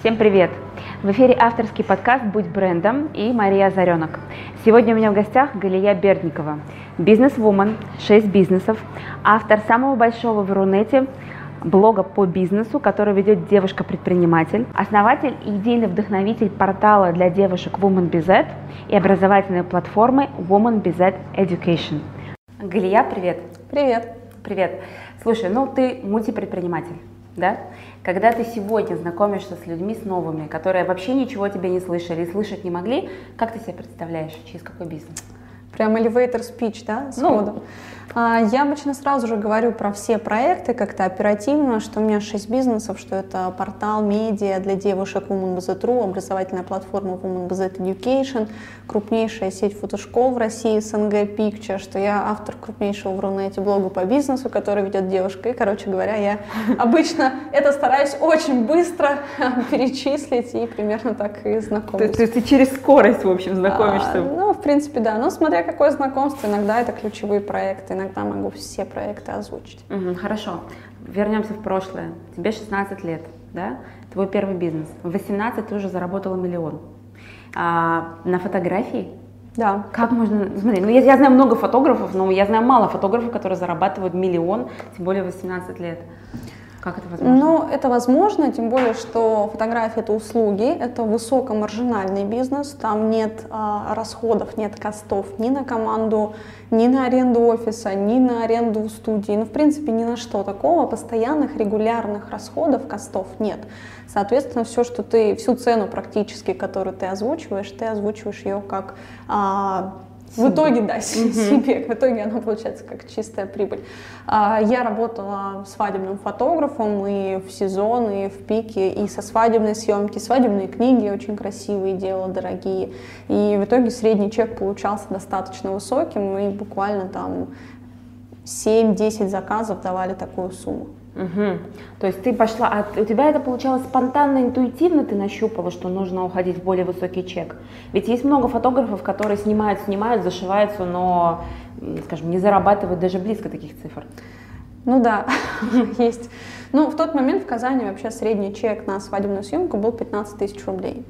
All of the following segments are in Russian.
Всем привет! В эфире авторский подкаст «Будь брендом» и Мария Озаренок. Сегодня у меня в гостях Галия Бердникова, бизнес-вумен, 6 бизнесов, автор самого большого в Рунете блога по бизнесу, который ведет девушка-предприниматель, основатель и идейный вдохновитель портала для девушек Woman BZ и образовательной платформы Woman BZ Education. Галия, привет! Привет! Привет! Слушай, ну ты мультипредприниматель, да? Когда ты сегодня знакомишься с людьми, с новыми, которые вообще ничего о тебе не слышали и слышать не могли, как ты себе представляешь, через какой бизнес? Прям elevator speech, да, сходу? Ну, я обычно сразу же говорю про все проекты как-то оперативно, что у меня 6 бизнесов, что это портал медиа для девушек WomanBZ.ru, образовательная платформа WomanBZ Education, крупнейшая сеть фотошкол в России, СНГ Picture, что я автор крупнейшего в Рунете блога по бизнесу, который ведет девушка. И, короче говоря, я обычно это стараюсь очень быстро перечислить и примерно так и знакомлюсь. То есть ты через скорость, в общем, знакомишься? А, ну, в принципе, да. Но смотря какое знакомство, иногда это ключевые проекты, иногда могу все проекты озвучить. Угу, хорошо. Вернемся в прошлое. Тебе 16 лет, да? Твой первый бизнес. В 18 ты уже заработала миллион. А, на фотографии? Да. Как можно... Смотри, ну я, я знаю много фотографов, но я знаю мало фотографов, которые зарабатывают миллион, тем более 18 лет. Как это возможно? Ну, это возможно, тем более, что фотография — это услуги, это высокомаржинальный бизнес, там нет а, расходов, нет костов ни на команду, ни на аренду офиса, ни на аренду студии, ну, в принципе, ни на что такого, постоянных регулярных расходов, костов нет. Соответственно, все, что ты, всю цену практически, которую ты озвучиваешь, ты озвучиваешь ее как а, в итоге, да, себе, в итоге она получается как чистая прибыль. А, я работала свадебным фотографом и в сезон, и в пике, и со свадебной съемки, свадебные книги очень красивые делала, дорогие. И в итоге средний чек получался достаточно высоким, и буквально там 7-10 заказов давали такую сумму. Угу. То есть ты пошла, а у тебя это получалось спонтанно, интуитивно ты нащупала, что нужно уходить в более высокий чек. Ведь есть много фотографов, которые снимают, снимают, зашиваются, но, скажем, не зарабатывают даже близко таких цифр. Ну да, есть. Ну, в тот момент в Казани вообще средний чек на свадебную съемку был 15 тысяч рублей.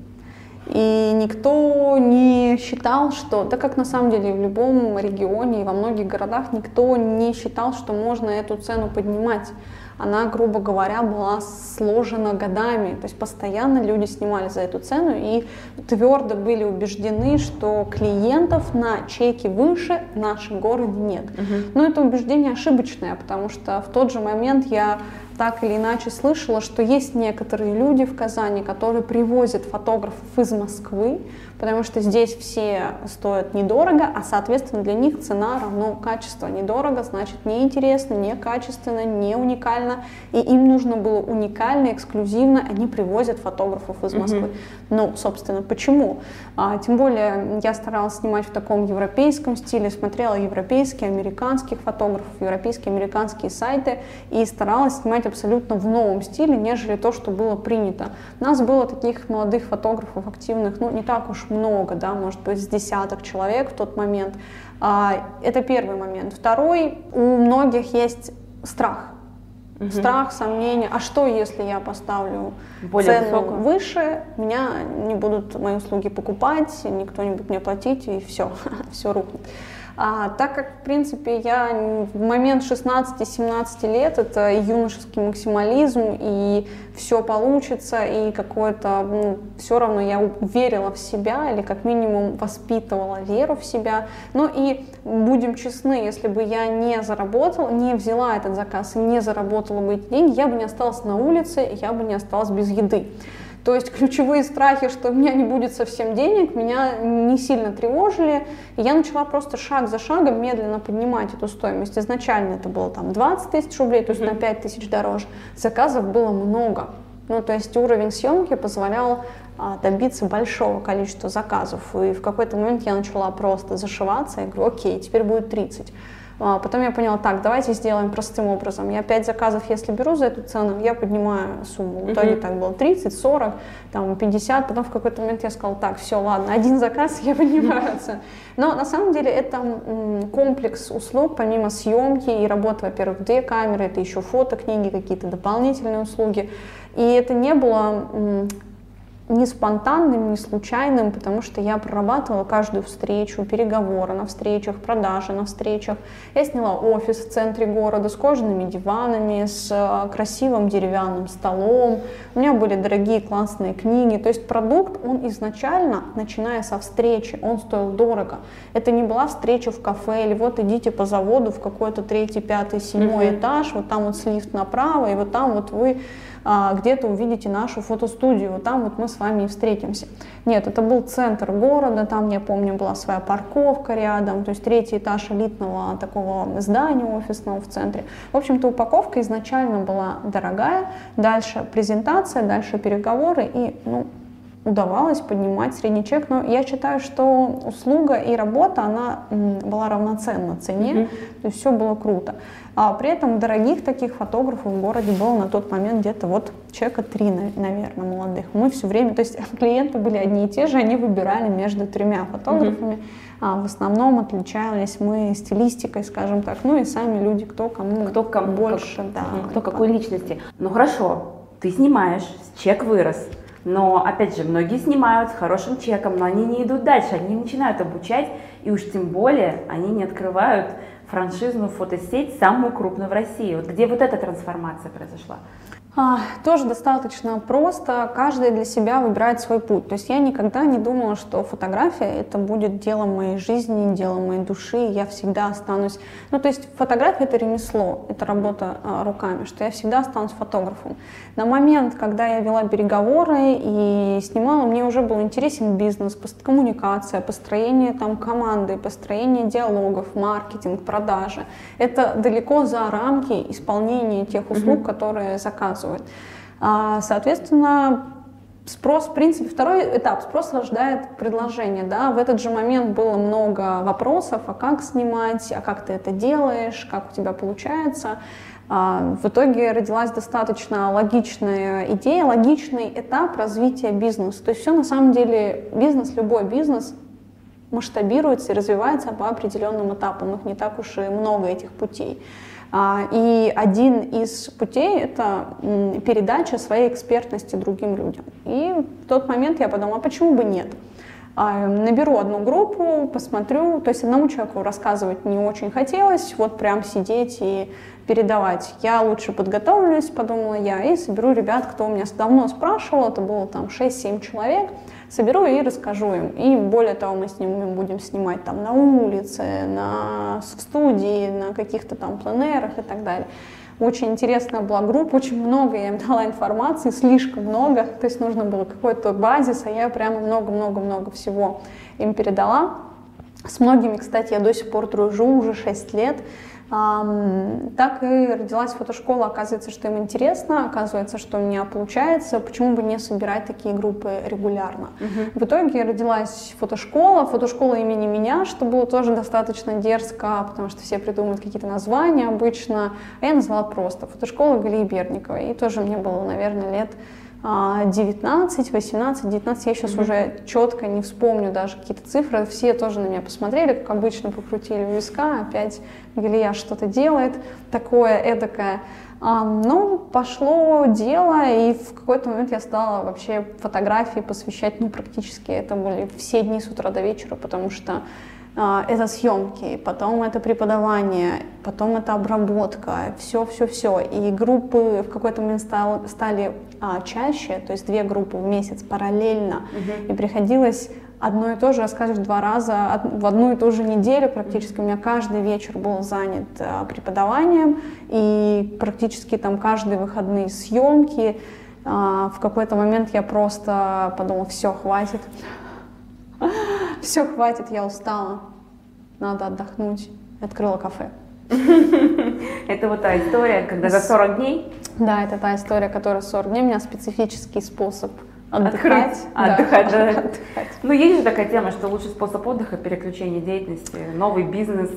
И никто не считал, что, так как на самом деле в любом регионе и во многих городах никто не считал, что можно эту цену поднимать она, грубо говоря, была сложена годами. То есть постоянно люди снимали за эту цену и твердо были убеждены, что клиентов на чеки выше в нашем городе нет. Угу. Но это убеждение ошибочное, потому что в тот же момент я так или иначе слышала, что есть некоторые люди в Казани, которые привозят фотографов из Москвы, потому что здесь все стоят недорого, а соответственно для них цена равно качество. Недорого значит неинтересно, некачественно, не уникально, и им нужно было уникально, эксклюзивно, они привозят фотографов из Москвы. Mm-hmm. Ну, собственно, почему? А, тем более я старалась снимать в таком европейском стиле, смотрела европейские, американских фотографов, европейские, американские сайты и старалась снимать абсолютно в новом стиле, нежели то, что было принято. У нас было таких молодых фотографов активных, ну, не так уж много, да, может быть, с десяток человек в тот момент. А, это первый момент. Второй, у многих есть страх. Угу. Страх, сомнения. А что, если я поставлю Более цену высокую? выше, меня не будут мои услуги покупать, никто не будет мне платить, и все, все рухнет. А, так как, в принципе, я в момент 16-17 лет, это юношеский максимализм, и все получится, и какое-то, ну, все равно я верила в себя, или как минимум воспитывала веру в себя. Ну и будем честны, если бы я не заработала, не взяла этот заказ и не заработала бы эти деньги, я бы не осталась на улице, я бы не осталась без еды. То есть ключевые страхи, что у меня не будет совсем денег, меня не сильно тревожили. И я начала просто шаг за шагом медленно поднимать эту стоимость. Изначально это было там 20 тысяч рублей, то есть mm-hmm. на 5 тысяч дороже. Заказов было много. Ну, то есть уровень съемки позволял а, добиться большого количества заказов. И в какой-то момент я начала просто зашиваться. Я говорю, окей, теперь будет 30. А, потом я поняла, так, давайте сделаем простым образом. Я 5 заказов, если беру за эту цену, я поднимаю сумму. В итоге так было 30, 40, там 50. Потом в какой-то момент я сказала, так, все, ладно, один заказ, я поднимаю цену. Но на самом деле это комплекс услуг, помимо съемки и работы, во-первых, две камеры, это еще фото, книги, какие-то дополнительные услуги. И это не было не спонтанным, не случайным, потому что я прорабатывала каждую встречу, переговоры на встречах, продажи на встречах. Я сняла офис в центре города с кожаными диванами, с э, красивым деревянным столом. У меня были дорогие классные книги. То есть продукт, он изначально, начиная со встречи, он стоил дорого. Это не была встреча в кафе или вот идите по заводу в какой-то третий, пятый, седьмой mm-hmm. этаж, вот там вот слифт направо, и вот там вот вы где-то увидите нашу фотостудию, там вот мы с вами и встретимся. Нет, это был центр города, там, я помню, была своя парковка рядом, то есть третий этаж элитного такого здания офисного в центре. В общем-то, упаковка изначально была дорогая, дальше презентация, дальше переговоры, и, ну, удавалось поднимать средний чек, но я считаю, что услуга и работа, она была равноценна цене, mm-hmm. то есть все было круто. А при этом дорогих таких фотографов в городе было на тот момент где-то вот человека три, наверное, молодых. Мы все время, то есть клиенты были одни и те же, они выбирали между тремя фотографами. Mm-hmm. А в основном отличались мы стилистикой, скажем так, ну и сами люди, кто кому, кто кому больше, как, да, кто какой личности. Ну хорошо, ты снимаешь, чек вырос, но, опять же, многие снимают с хорошим чеком, но они не идут дальше, они начинают обучать, и уж тем более они не открывают франшизную фотосеть, самую крупную в России. Вот где вот эта трансформация произошла? А, тоже достаточно просто. Каждый для себя выбирает свой путь. То есть я никогда не думала, что фотография это будет делом моей жизни, делом моей души. Я всегда останусь. Ну, то есть фотография это ремесло, это работа а, руками, что я всегда останусь фотографом. На момент, когда я вела переговоры и снимала, мне уже был интересен бизнес, коммуникация, построение там команды, построение диалогов, маркетинг, продажи. Это далеко за рамки исполнения тех услуг, mm-hmm. которые заказывают существует. А, соответственно, спрос, в принципе, второй этап, спрос рождает предложение, да, в этот же момент было много вопросов, а как снимать, а как ты это делаешь, как у тебя получается. А, в итоге родилась достаточно логичная идея, логичный этап развития бизнеса. То есть все на самом деле, бизнес, любой бизнес масштабируется и развивается по определенным этапам, их не так уж и много этих путей. А, и один из путей — это передача своей экспертности другим людям. И в тот момент я подумала, а почему бы нет? А, наберу одну группу, посмотрю. То есть одному человеку рассказывать не очень хотелось, вот прям сидеть и передавать. Я лучше подготовлюсь, подумала я, и соберу ребят, кто у меня давно спрашивал, это было там 6-7 человек, соберу и расскажу им. И более того, мы с ними будем снимать там на улице, на, в студии, на каких-то там пленерах и так далее. Очень интересная была группа, очень много я им дала информации, слишком много, то есть нужно было какой-то базис, а я прямо много-много-много всего им передала. С многими, кстати, я до сих пор дружу уже 6 лет. Так и родилась фотошкола. Оказывается, что им интересно, оказывается, что у меня получается. Почему бы не собирать такие группы регулярно? Угу. В итоге родилась фотошкола, фотошкола имени меня, что было тоже достаточно дерзко, потому что все придумывают какие-то названия обычно. А я назвала просто фотошкола Галии Берниковой. И тоже мне было, наверное, лет 19, 18, 19, я сейчас mm-hmm. уже четко не вспомню даже какие-то цифры, все тоже на меня посмотрели, как обычно покрутили у виска, опять Галия что-то делает, такое эдакое. А, ну, пошло дело, и в какой-то момент я стала вообще фотографии посвящать, ну, практически это были все дни с утра до вечера, потому что это съемки, потом это преподавание, потом это обработка, все-все-все. И группы в какой-то момент стал, стали а, чаще, то есть две группы в месяц параллельно, угу. и приходилось одно и то же рассказывать два раза в одну и ту же неделю практически. У меня каждый вечер был занят а, преподаванием, и практически там каждые выходные съемки. А, в какой-то момент я просто подумала, все, хватит. Все, хватит, я устала. Надо отдохнуть. Открыла кафе. Это вот та история, когда за 40 дней? Да, это та история, которая 40 дней. У меня специфический способ Отдыхать. Да. Отдыхать, да. Отдыхать. Ну, есть же такая тема, что лучший способ отдыха – переключение деятельности, новый бизнес,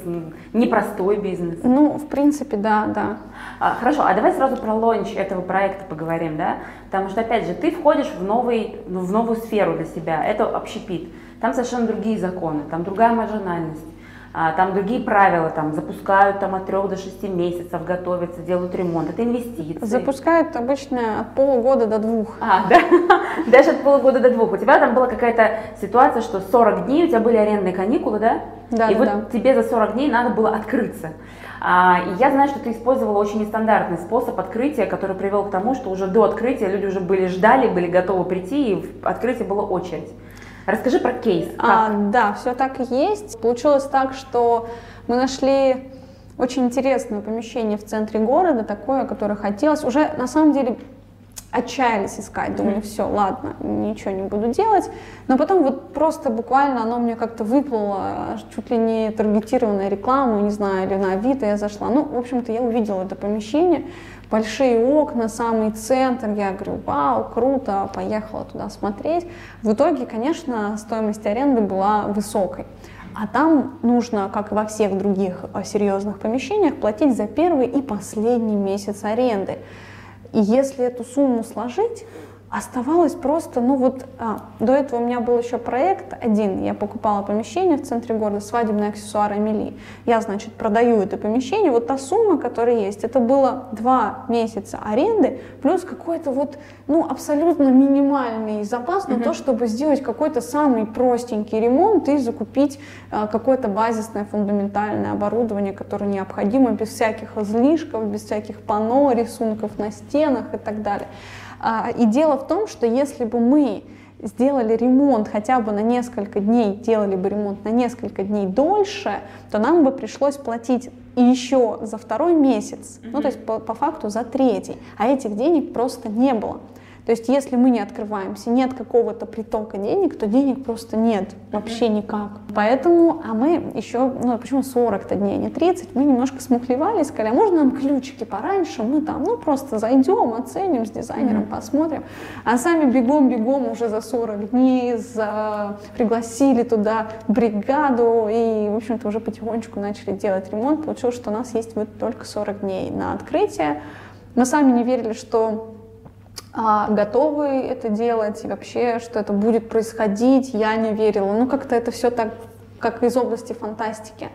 непростой бизнес. Ну, в принципе, да, да. А, хорошо, а давай сразу про лонч этого проекта поговорим, да? Потому что, опять же, ты входишь в, новый, в новую сферу для себя, это общепит. Там совершенно другие законы, там другая маржинальность. а, там другие правила, там запускают там от 3 до 6 месяцев, готовятся, делают ремонт, это инвестиции. Запускают обычно от полугода до двух. А, да, даже от полугода до двух. У тебя там была какая-то ситуация, что 40 дней, у тебя были арендные каникулы, да? Да, И да, вот да. тебе за 40 дней надо было открыться. А, и я знаю, что ты использовала очень нестандартный способ открытия, который привел к тому, что уже до открытия люди уже были ждали, были готовы прийти, и в открытии была очередь. Расскажи про кейс. Как? А, да, все так и есть. Получилось так, что мы нашли очень интересное помещение в центре города, такое, которое хотелось. Уже на самом деле отчаялись искать, думали, все, ладно, ничего не буду делать. Но потом вот просто буквально оно мне как-то выплыло, чуть ли не таргетированная реклама, не знаю, или на Авито я зашла. Ну, в общем-то, я увидела это помещение, большие окна, самый центр, я говорю, вау, круто, поехала туда смотреть. В итоге, конечно, стоимость аренды была высокой. А там нужно, как и во всех других э, серьезных помещениях, платить за первый и последний месяц аренды. И если эту сумму сложить, оставалось просто, ну вот, а, до этого у меня был еще проект один, я покупала помещение в центре города, свадебные аксессуары Амели. Я, значит, продаю это помещение, вот та сумма, которая есть, это было два месяца аренды, плюс какой-то вот, ну, абсолютно минимальный запас на то, чтобы сделать какой-то самый простенький ремонт и закупить а, какое-то базисное фундаментальное оборудование, которое необходимо без всяких излишков, без всяких панно, рисунков на стенах и так далее. А, И дело в том, что если бы мы сделали ремонт хотя бы на несколько дней, делали бы ремонт на несколько дней дольше, то нам бы пришлось платить и еще за второй месяц, ну то есть по, по факту за третий, а этих денег просто не было. То есть если мы не открываемся, нет какого-то притока денег, то денег просто нет вообще никак. Поэтому, а мы еще, ну почему 40-то дней, а не 30, мы немножко смухлевали, сказали, а можно нам ключики пораньше, мы там, ну просто зайдем, оценим с дизайнером, посмотрим. А сами бегом-бегом уже за 40 дней за... пригласили туда бригаду и, в общем-то, уже потихонечку начали делать ремонт. Получилось, что у нас есть вот только 40 дней на открытие. Мы сами не верили, что а, готовы это делать и вообще, что это будет происходить, я не верила. Ну, как-то это все так, как из области фантастики.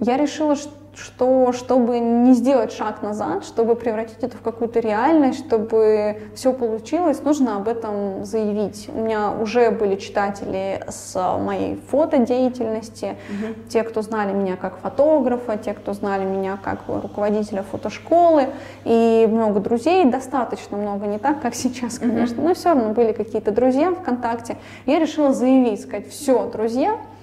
Я решила, ш- что чтобы не сделать шаг назад, чтобы превратить это в какую-то реальность, чтобы все получилось, нужно об этом заявить. У меня уже были читатели с моей фотодеятельности, те, кто знали меня как фотографа, те, кто знали меня как руководителя фотошколы, и много друзей, достаточно много, не так, как сейчас, конечно, но все равно были какие-то друзья ВКонтакте. Я решила заявить, сказать, все, друзья, а,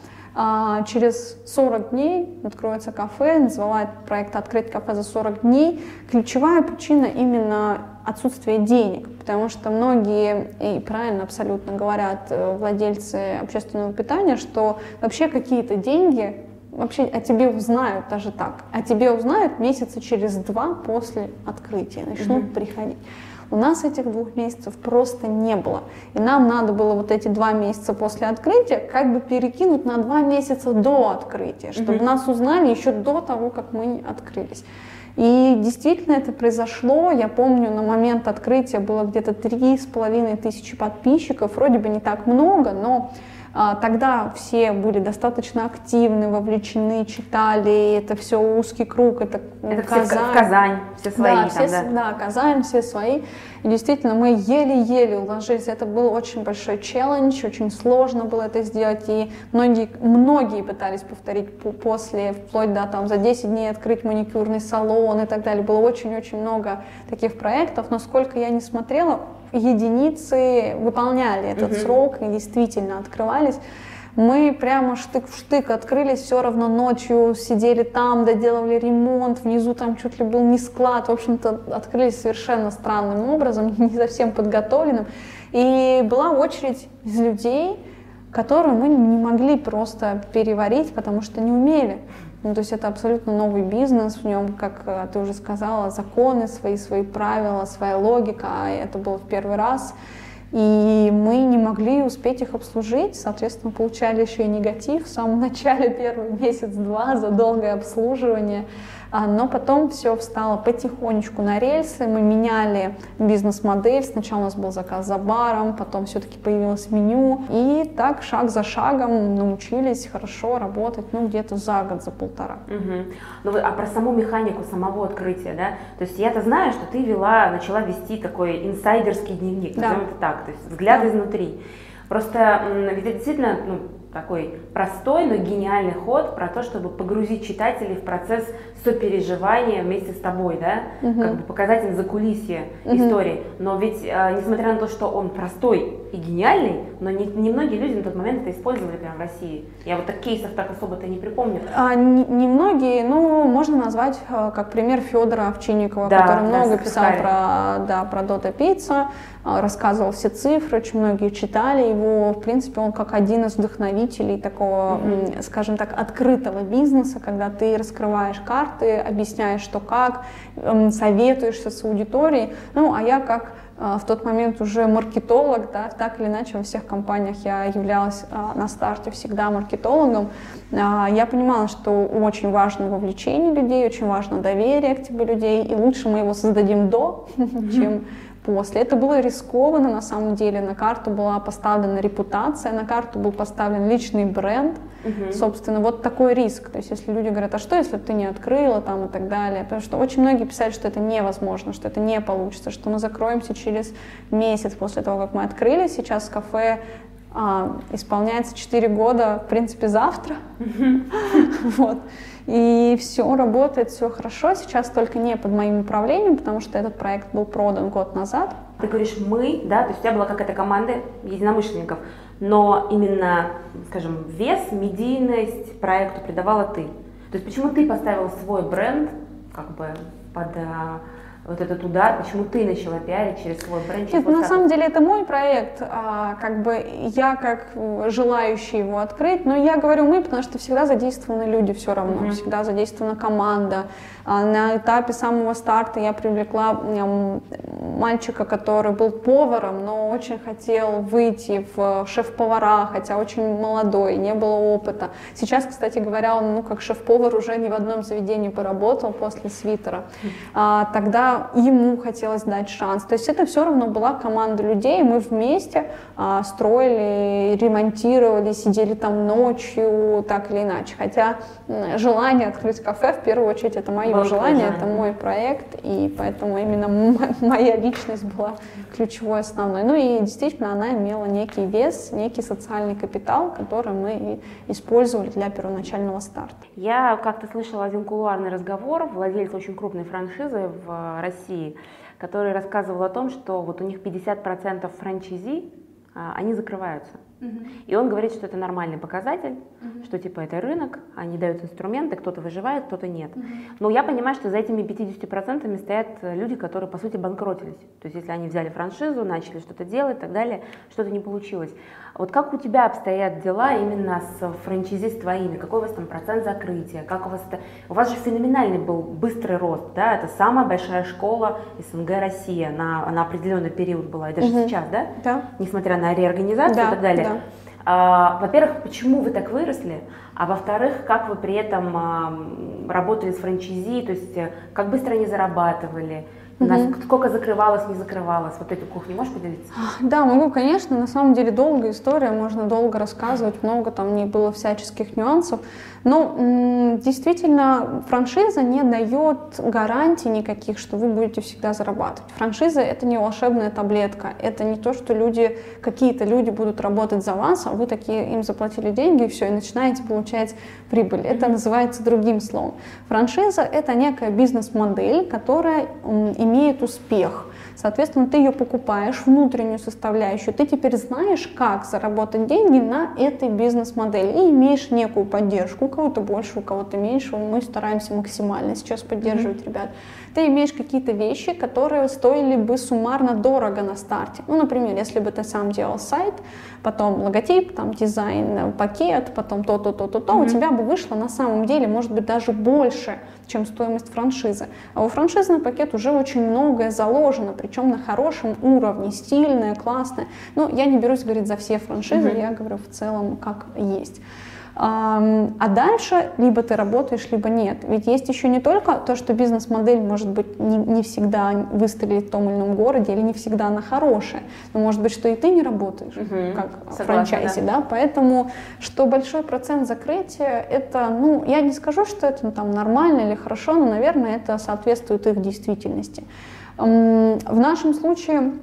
через 40 дней откроется кафе, назвала этот проект «Открыть кафе за 40 дней». Ключевая причина именно отсутствие денег, потому что многие, и правильно абсолютно говорят э, владельцы общественного питания, что вообще какие-то деньги вообще о тебе узнают даже так, о тебе узнают месяца через два после открытия, начнут приходить. У нас этих двух месяцев просто не было. И нам надо было вот эти два месяца после открытия как бы перекинуть на два месяца до открытия, чтобы нас узнали еще до того, как мы открылись. И действительно это произошло. Я помню, на момент открытия было где-то три с половиной тысячи подписчиков. Вроде бы не так много, но Тогда все были достаточно активны, вовлечены, читали, это все узкий круг, это, Это все Казань. Казань, все свои да, там, все, да. да, Казань, все свои. И действительно, мы еле-еле уложились. Это был очень большой челлендж, очень сложно было это сделать. И многие, многие пытались повторить по- после, вплоть до там за 10 дней открыть маникюрный салон и так далее. Было очень-очень много таких проектов. Но сколько я не смотрела, единицы выполняли этот срок и действительно открывались. Мы прямо штык в штык открылись, все равно ночью сидели там, доделывали ремонт, внизу там чуть ли был не склад. В общем-то, открылись совершенно странным образом, не совсем подготовленным. И была очередь из людей, которую мы не могли просто переварить, потому что не умели. Ну, то есть это абсолютно новый бизнес, в нем, как э, ты уже сказала, законы свои, свои правила, своя логика, а это было в первый раз. И мы не могли успеть их обслужить, соответственно, получали еще и негатив в самом начале, первый месяц-два за долгое обслуживание. А, но потом все встало потихонечку на рельсы, мы меняли бизнес-модель, сначала у нас был заказ за баром, потом все-таки появилось меню, и так шаг за шагом научились хорошо работать, ну, где-то за год, за полтора. Угу. Ну, а про саму механику самого открытия, да? То есть я-то знаю, что ты вела, начала вести такой инсайдерский дневник, назовем да. это так, то есть взгляд да. изнутри. Просто ведь это действительно ну, такой простой, но гениальный ход про то, чтобы погрузить читателей в процесс сопереживания вместе с тобой, да, угу. как бы показать им закулисье угу. истории. Но ведь, э, несмотря на то, что он простой и гениальный, но не, не многие люди на тот момент это использовали прямо в России. Я вот так кейсов так особо-то не припомню. А, не, не многие, ну, можно назвать э, как пример Федора Овчинникова, да, который много писал про, да, про Дота Пицца, э, рассказывал все цифры, очень многие читали его. В принципе, он как один из вдохновителей такого, mm-hmm. скажем так, открытого бизнеса, когда ты раскрываешь карты, объясняешь, что как, советуешься с аудиторией. Ну, а я как а, в тот момент уже маркетолог, да, так или иначе во всех компаниях я являлась а, на старте всегда маркетологом. А, я понимала, что очень важно вовлечение людей, очень важно доверие к тебе людей, и лучше мы его создадим до, чем после. Это было рискованно на самом деле. На карту была поставлена репутация, на карту был поставлен личный бренд. Угу. Собственно, вот такой риск. То есть, если люди говорят, а что, если ты не открыла там и так далее? Потому что очень многие писали, что это невозможно, что это не получится, что мы закроемся через месяц после того, как мы открыли. Сейчас кафе а, исполняется 4 года, в принципе, завтра. Вот. И все работает, все хорошо. Сейчас только не под моим управлением, потому что этот проект был продан год назад. Ты говоришь «мы», да, то есть у тебя была какая-то команда единомышленников, но именно, скажем, вес, медийность проекту придавала ты. То есть почему ты поставил свой бренд как бы под а, вот этот удар, почему ты начала пиарить через свой бренд? Нет, на самом деле это мой проект, а, как бы я как желающий его открыть, но я говорю мы, потому что всегда задействованы люди все равно, mm-hmm. всегда задействована команда. А, на этапе самого старта я привлекла мальчика, который был поваром, но очень хотел выйти в шеф-повара, хотя очень молодой, не было опыта. Сейчас, кстати говоря, он, ну, как шеф-повар уже ни в одном заведении поработал после свитера. А, тогда ему хотелось дать шанс. То есть это все равно была команда людей, мы вместе а, строили, ремонтировали, сидели там ночью, так или иначе. Хотя желание открыть кафе, в первую очередь, это мое мое желание, это мой проект, и поэтому именно моя личность была ключевой, основной. Ну и действительно она имела некий вес, некий социальный капитал, который мы использовали для первоначального старта. Я как-то слышала один кулуарный разговор владельца очень крупной франшизы в России, который рассказывал о том, что вот у них 50% франчайзи, а, они закрываются. И он говорит, что это нормальный показатель, угу. что типа это рынок, они дают инструменты, кто-то выживает, кто-то нет. Угу. Но я понимаю, что за этими 50% стоят люди, которые по сути банкротились. То есть если они взяли франшизу, начали что-то делать и так далее, что-то не получилось. Вот как у тебя обстоят дела именно с франчайзи с твоими? Какой у вас там процент закрытия? Как у вас это? У вас же феноменальный был быстрый рост, да? Это самая большая школа СНГ Россия на, на определенный период была, и даже угу. сейчас, да? Да. Несмотря на реорганизацию да, и так далее. Да. А, во-первых, почему вы так выросли, а во-вторых, как вы при этом а, работали с франчайзи, то есть э, как быстро они зарабатывали, у нас сколько закрывалось, не закрывалось? Вот эту кухню можешь поделиться? Да, могу, конечно. На самом деле долгая история, можно долго рассказывать, много там не было всяческих нюансов. Но действительно, франшиза не дает гарантий никаких, что вы будете всегда зарабатывать. Франшиза — это не волшебная таблетка. Это не то, что люди, какие-то люди будут работать за вас, а вы такие им заплатили деньги, и все, и начинаете получать прибыль. Это называется другим словом. Франшиза — это некая бизнес-модель, которая имеет успех. Соответственно, ты ее покупаешь, внутреннюю составляющую, ты теперь знаешь, как заработать деньги на этой бизнес-модели и имеешь некую поддержку, у кого-то больше, у кого-то меньше, мы стараемся максимально сейчас поддерживать mm-hmm. ребят. Ты имеешь какие-то вещи, которые стоили бы суммарно дорого на старте. Ну, например, если бы ты сам делал сайт, потом логотип, там дизайн, пакет, потом то-то, то-то, то, mm-hmm. у тебя бы вышло на самом деле, может быть, даже больше, чем стоимость франшизы. А у франшизы на пакет уже очень многое заложено, причем на хорошем уровне, стильное, классное. Ну, я не берусь говорить за все франшизы, mm-hmm. я говорю в целом, как есть. А дальше либо ты работаешь, либо нет. Ведь есть еще не только то, что бизнес-модель может быть не, не всегда выстрелит в том или ином городе, или не всегда она хорошая, но может быть, что и ты не работаешь, угу. как Согласна, франчайзи, да. да, поэтому что большой процент закрытия, это, ну, я не скажу, что это ну, там нормально или хорошо, но, наверное, это соответствует их действительности. В нашем случае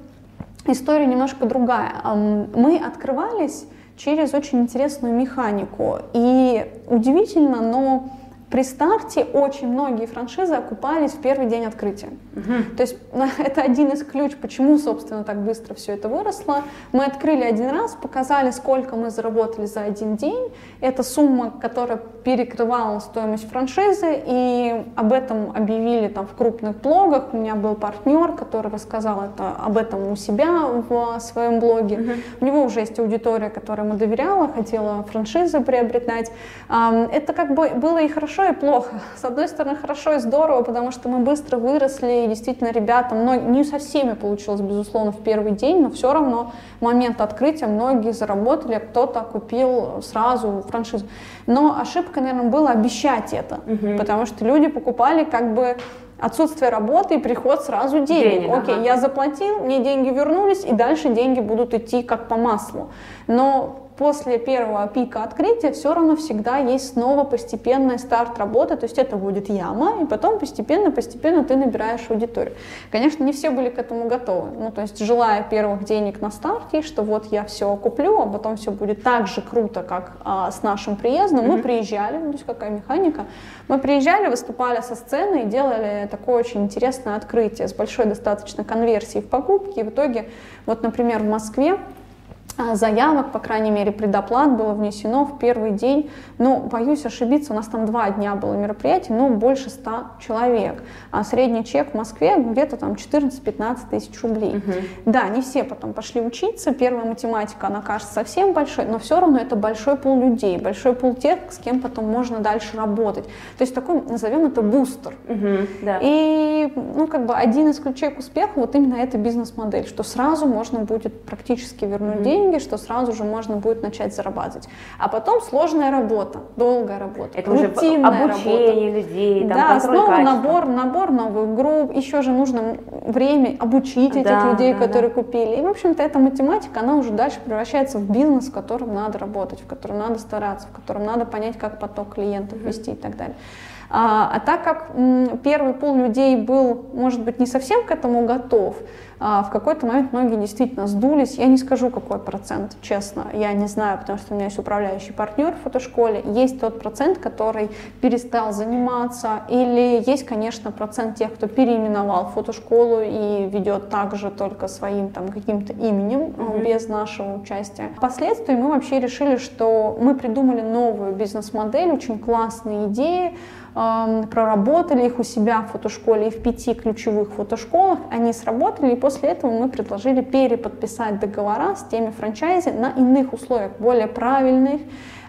история немножко другая. Мы открывались через очень интересную механику. И удивительно, но при старте очень многие франшизы окупались в первый день открытия. Угу. То есть это один из ключ, почему, собственно, так быстро все это выросло. Мы открыли один раз, показали, сколько мы заработали за один день. Это сумма, которая перекрывала стоимость франшизы, и об этом объявили там в крупных блогах. У меня был партнер, который рассказал это, об этом у себя в своем блоге. Угу. У него уже есть аудитория, которой ему доверяла, хотела франшизы приобретать. Это как бы было и хорошо, хорошо и плохо. С одной стороны, хорошо и здорово, потому что мы быстро выросли, и действительно ребята, но не со всеми получилось, безусловно, в первый день, но все равно в момент открытия многие заработали, кто-то купил сразу франшизу. Но ошибка, наверное, была обещать это, угу. потому что люди покупали как бы отсутствие работы и приход сразу денег. денег Окей, ага. я заплатил, мне деньги вернулись, и дальше деньги будут идти как по маслу. Но после первого пика открытия все равно всегда есть снова постепенный старт работы, то есть это будет яма, и потом постепенно-постепенно ты набираешь аудиторию. Конечно, не все были к этому готовы, ну то есть желая первых денег на старте, что вот я все куплю, а потом все будет так же круто, как а, с нашим приездом, mm-hmm. мы приезжали, ну, то есть какая механика, мы приезжали, выступали со сцены и делали такое очень интересное открытие с большой достаточно конверсией в покупки, и в итоге, вот, например, в Москве заявок, по крайней мере, предоплат было внесено в первый день. Ну, боюсь ошибиться, у нас там два дня было мероприятие, ну, больше ста человек. А средний чек в Москве где-то там 14-15 тысяч рублей. Угу. Да, не все потом пошли учиться. Первая математика, она кажется совсем большой, но все равно это большой пул людей, большой пул тех, с кем потом можно дальше работать. То есть такой, назовем это бустер. Угу, да. И, ну, как бы один из ключей к успеху вот именно эта бизнес-модель, что сразу можно будет практически вернуть угу. деньги, деньги, что сразу же можно будет начать зарабатывать. А потом сложная работа, долгая работа, Это уже обучение работа. людей, там, да, снова качества. набор, набор новых групп, еще же нужно время обучить этих да, людей, да, которые да. купили. И, в общем-то, эта математика, она уже дальше превращается в бизнес, в котором надо работать, в котором надо стараться, в котором надо понять, как поток клиентов вести и так далее. А, а так как первый пул людей был, может быть, не совсем к этому готов, а, в какой-то момент многие действительно сдулись. Я не скажу, какой процент, честно, я не знаю, потому что у меня есть управляющий партнер в фотошколе. Есть тот процент, который перестал заниматься, или есть, конечно, процент тех, кто переименовал фотошколу и ведет также только своим там каким-то именем, mm-hmm. без нашего участия. Впоследствии мы вообще решили, что мы придумали новую бизнес-модель, очень классные идеи, проработали их у себя в фотошколе и в пяти ключевых фотошколах, они сработали, и после этого мы предложили переподписать договора с теми франчайзи на иных условиях, более правильных,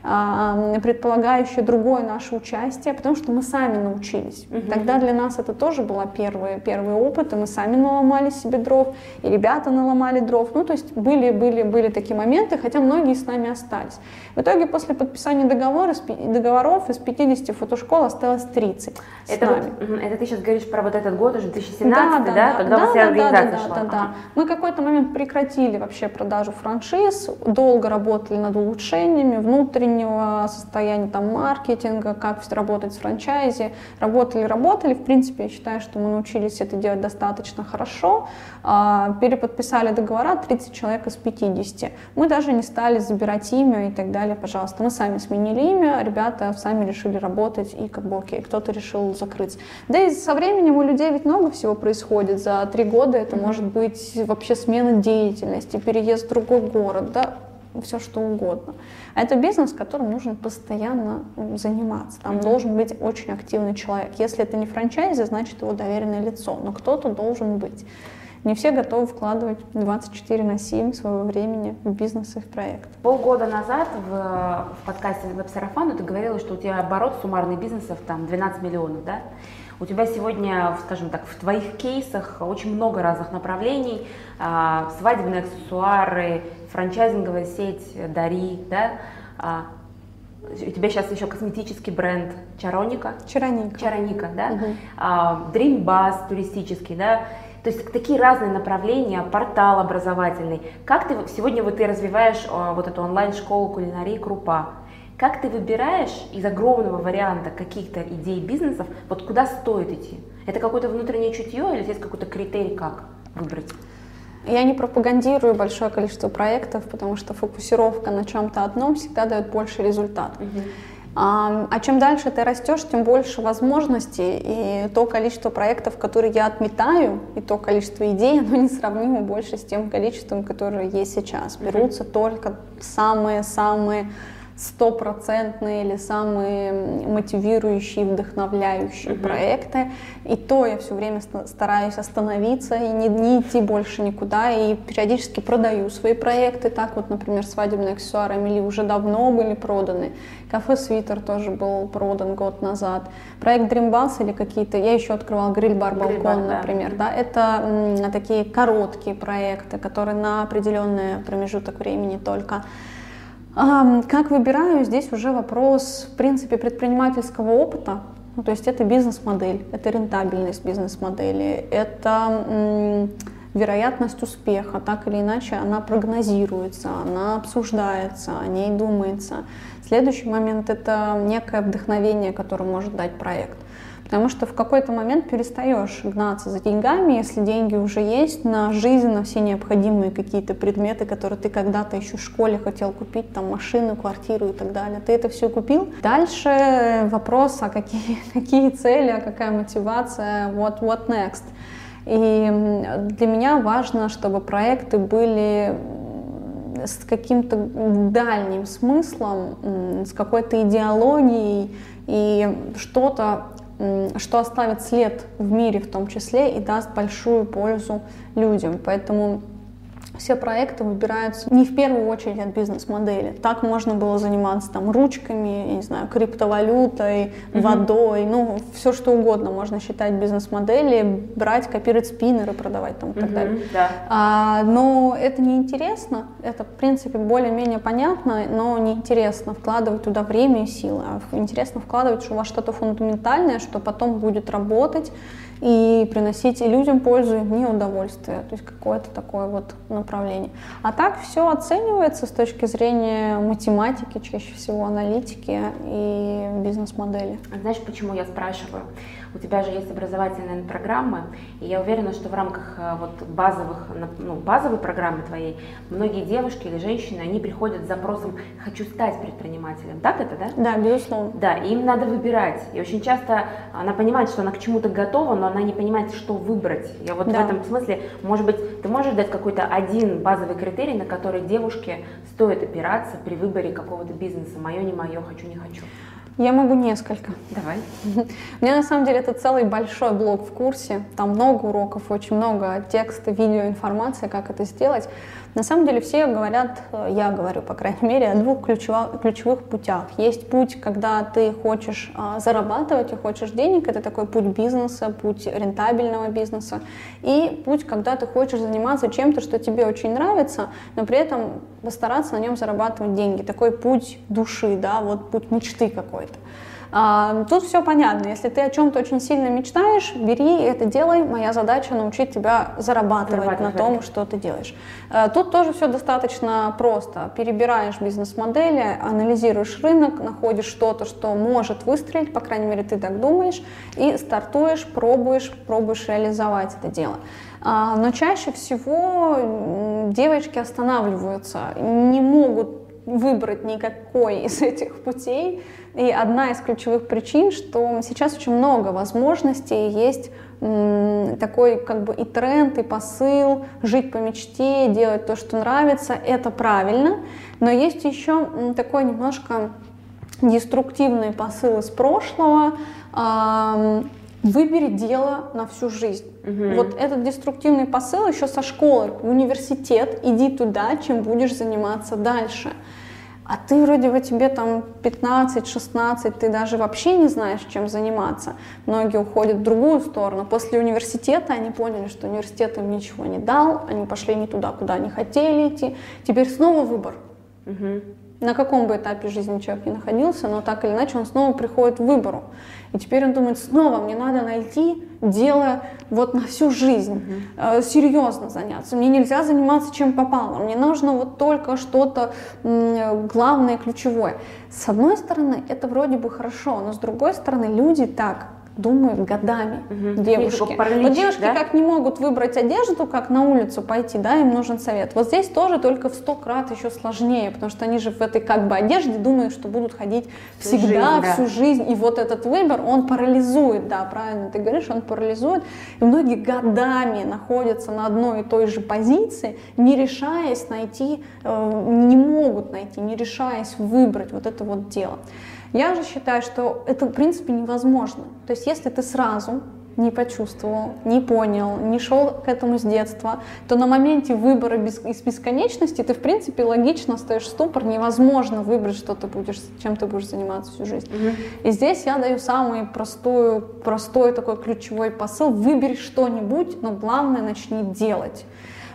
предполагающее другое наше участие, потому что мы сами научились. Угу. Тогда для нас это тоже был первый, первый опыт, и мы сами наломали себе дров, и ребята наломали дров. Ну, то есть были, были, были такие моменты, хотя многие с нами остались. В итоге после подписания договора, договоров из 50 фотошкол осталось 30 это, вот, это ты сейчас говоришь про вот этот год уже 2017, да, да, да когда да, вас да, организация да, шла? Да, да, да. Мы какой-то момент прекратили вообще продажу франшиз, долго работали над улучшениями внутренними внутреннего состояния там, маркетинга, как работать с франчайзи. Работали, работали. В принципе, я считаю, что мы научились это делать достаточно хорошо. А, переподписали договора 30 человек из 50. Мы даже не стали забирать имя и так далее, пожалуйста. Мы сами сменили имя, ребята сами решили работать и как бы окей, кто-то решил закрыть. Да и со временем у людей ведь много всего происходит. За три года это mm-hmm. может быть вообще смена деятельности, переезд в другой город, да, все что угодно. А это бизнес, которым нужно постоянно заниматься. Там mm-hmm. должен быть очень активный человек. Если это не франчайзи, значит его доверенное лицо, но кто-то должен быть. Не все готовы вкладывать 24 на 7 своего времени в бизнес и в проект. Полгода назад в, в подкасте «Веб-сарафану» ты говорила, что у тебя оборот суммарный бизнесов там 12 миллионов, да? У тебя сегодня, скажем так, в твоих кейсах очень много разных направлений, а, свадебные аксессуары, франчайзинговая сеть Дари, да, а, у тебя сейчас еще косметический бренд Чароника. Чароника. Чароника, да. Угу. Bus туристический, да. То есть такие разные направления, портал образовательный. Как ты сегодня вот ты развиваешь а, вот эту онлайн-школу кулинарии Крупа? Как ты выбираешь из огромного варианта каких-то идей бизнесов, вот куда стоит идти? Это какое-то внутреннее чутье или здесь какой-то критерий, как выбрать? Я не пропагандирую большое количество проектов, потому что фокусировка на чем-то одном всегда дает больше результат. Угу. А, а чем дальше ты растешь, тем больше возможностей, и то количество проектов, которые я отметаю, и то количество идей, оно несравнимо больше с тем количеством, которое есть сейчас. Берутся mm-hmm. только самые-самые стопроцентные или самые мотивирующие, вдохновляющие mm-hmm. проекты. И то я все время стараюсь остановиться и не, не идти больше никуда. И периодически продаю свои проекты. Так вот, например, свадебные аксессуары Амели уже давно были проданы. Кафе Свитер тоже был продан год назад. Проект Dream Bus или какие-то... Я еще открывал гриль-бар «Балкон», например. Да. Да? Это м, такие короткие проекты, которые на определенный промежуток времени только. Как выбираю, здесь уже вопрос, в принципе, предпринимательского опыта. Ну, то есть это бизнес-модель, это рентабельность бизнес-модели, это м, вероятность успеха, так или иначе она прогнозируется, она обсуждается, о ней думается. Следующий момент — это некое вдохновение, которое может дать проект. Потому что в какой-то момент перестаешь гнаться за деньгами, если деньги уже есть на жизнь, на все необходимые какие-то предметы, которые ты когда-то еще в школе хотел купить, там машину, квартиру и так далее. Ты это все купил. Дальше вопрос, а какие, какие цели, а какая мотивация, what, what next. И для меня важно, чтобы проекты были с каким-то дальним смыслом, с какой-то идеологией и что-то что оставит след в мире в том числе и даст большую пользу людям. Поэтому все проекты выбираются не в первую очередь от бизнес-модели. Так можно было заниматься там ручками, я не знаю, криптовалютой, mm-hmm. водой, ну, все что угодно можно считать бизнес-модели, брать, копировать спиннеры, продавать там и так mm-hmm, далее. Да. А, но это не интересно, это, в принципе, более-менее понятно, но неинтересно вкладывать туда время и силы, а интересно вкладывать во что-то фундаментальное, что потом будет работать, и приносить и людям пользу, и мне удовольствие. То есть какое-то такое вот направление. А так все оценивается с точки зрения математики, чаще всего аналитики и бизнес-модели. А знаешь, почему я спрашиваю? У тебя же есть образовательные программы, и я уверена, что в рамках э, вот базовых, ну, базовой программы твоей многие девушки или женщины, они приходят с запросом «хочу стать предпринимателем». Так это, да? Да, безусловно. Да, и им надо выбирать. И очень часто она понимает, что она к чему-то готова, но она не понимает, что выбрать. Я вот да. в этом смысле, может быть, ты можешь дать какой-то один базовый критерий, на который девушке стоит опираться при выборе какого-то бизнеса. Мое, не мое, хочу, не хочу. Я могу несколько. Давай. У меня на самом деле это целый большой блок в курсе. Там много уроков, очень много текста, видео, информации, как это сделать. На самом деле все говорят, э, я говорю, по крайней мере, о двух ключевых, ключевых путях. Есть путь, когда ты хочешь а, зарабатывать и хочешь денег, это такой путь бизнеса, путь рентабельного бизнеса. И путь, когда ты хочешь заниматься чем-то, что тебе очень нравится, но при этом постараться на нем зарабатывать деньги. Такой путь души, да, вот путь мечты какой-то. А, тут все понятно. Если ты о чем-то очень сильно мечтаешь, бери это делай. Моя задача научить тебя зарабатывать, зарабатывать на том, что ты делаешь. А, тут тоже все достаточно просто. Перебираешь бизнес-модели, анализируешь рынок, находишь что-то, что может выстрелить, по крайней мере, ты так думаешь, и стартуешь, пробуешь, пробуешь реализовать это дело. А, но чаще всего девочки останавливаются, не могут выбрать никакой из этих путей, и одна из ключевых причин, что сейчас очень много возможностей, есть такой как бы и тренд, и посыл, жить по мечте, делать то, что нравится, это правильно, но есть еще такой немножко деструктивный посыл из прошлого, выбери дело на всю жизнь. Угу. Вот этот деструктивный посыл еще со школы, университет, иди туда, чем будешь заниматься дальше. А ты вроде бы тебе там 15-16, ты даже вообще не знаешь, чем заниматься. Многие уходят в другую сторону. После университета они поняли, что университет им ничего не дал, они пошли не туда, куда они хотели идти. Теперь снова выбор. Угу. На каком бы этапе жизни человек ни находился, но так или иначе он снова приходит к выбору. И теперь он думает, снова мне надо найти дело вот на всю жизнь, mm-hmm. э, серьезно заняться. Мне нельзя заниматься чем попало, мне нужно вот только что-то главное, ключевое. С одной стороны, это вроде бы хорошо, но с другой стороны, люди так думают годами угу. девушки. Паралич, вот девушки да? как не могут выбрать одежду, как на улицу пойти, да, им нужен совет. Вот здесь тоже только в сто крат еще сложнее, потому что они же в этой как бы одежде думают, что будут ходить всю всегда, жизнь, всю да. жизнь. И вот этот выбор, он парализует, да, правильно ты говоришь, он парализует. И многие годами находятся на одной и той же позиции, не решаясь найти, э, не могут найти, не решаясь выбрать вот это вот дело. Я же считаю, что это в принципе невозможно. То есть если ты сразу не почувствовал, не понял, не шел к этому с детства, то на моменте выбора без, из бесконечности ты, в принципе, логично стоишь в ступор, невозможно выбрать, что ты будешь, чем ты будешь заниматься всю жизнь. Mm-hmm. И здесь я даю самый простой, простой такой ключевой посыл, выбери что-нибудь, но главное начни делать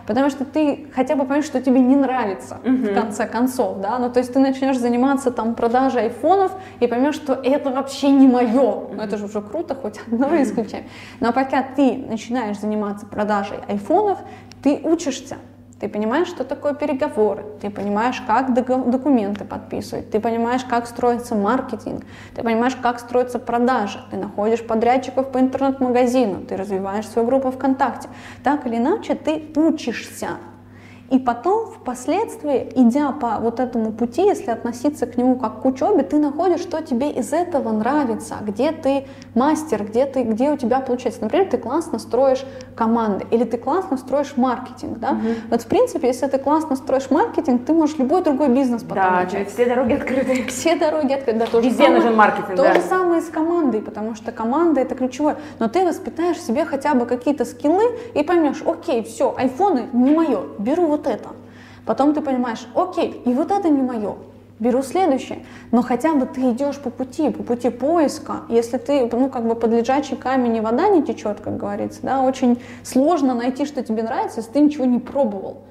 потому что ты хотя бы понимаешь, что тебе не нравится uh-huh. в конце концов, да, ну то есть ты начнешь заниматься там продажей айфонов и поймешь, что это вообще не мое, ну это же уже круто, хоть одно исключаем, но пока ты начинаешь заниматься продажей айфонов, ты учишься, ты понимаешь, что такое переговоры, ты понимаешь, как документы подписывать, ты понимаешь, как строится маркетинг, ты понимаешь, как строятся продажи, ты находишь подрядчиков по интернет-магазину, ты развиваешь свою группу ВКонтакте. Так или иначе, ты учишься и потом, впоследствии, идя по вот этому пути, если относиться к нему как к учебе, ты находишь, что тебе из этого нравится, где ты мастер, где, ты, где у тебя получается. Например, ты классно строишь команды, или ты классно строишь маркетинг. Да? Угу. Вот в принципе, если ты классно строишь маркетинг, ты можешь любой другой бизнес потом Да, начать. все дороги открыты. Все дороги открыты, да. То Везде самое, нужен маркетинг, То да. же самое с командой, потому что команда это ключевое. Но ты воспитаешь себе хотя бы какие-то скиллы и поймешь, окей, все, айфоны не мое, беру вот вот это. Потом ты понимаешь, окей, и вот это не мое, беру следующее. Но хотя бы ты идешь по пути, по пути поиска. Если ты, ну, как бы под лежачий камень и вода не течет, как говорится, да, очень сложно найти, что тебе нравится, если ты ничего не пробовал.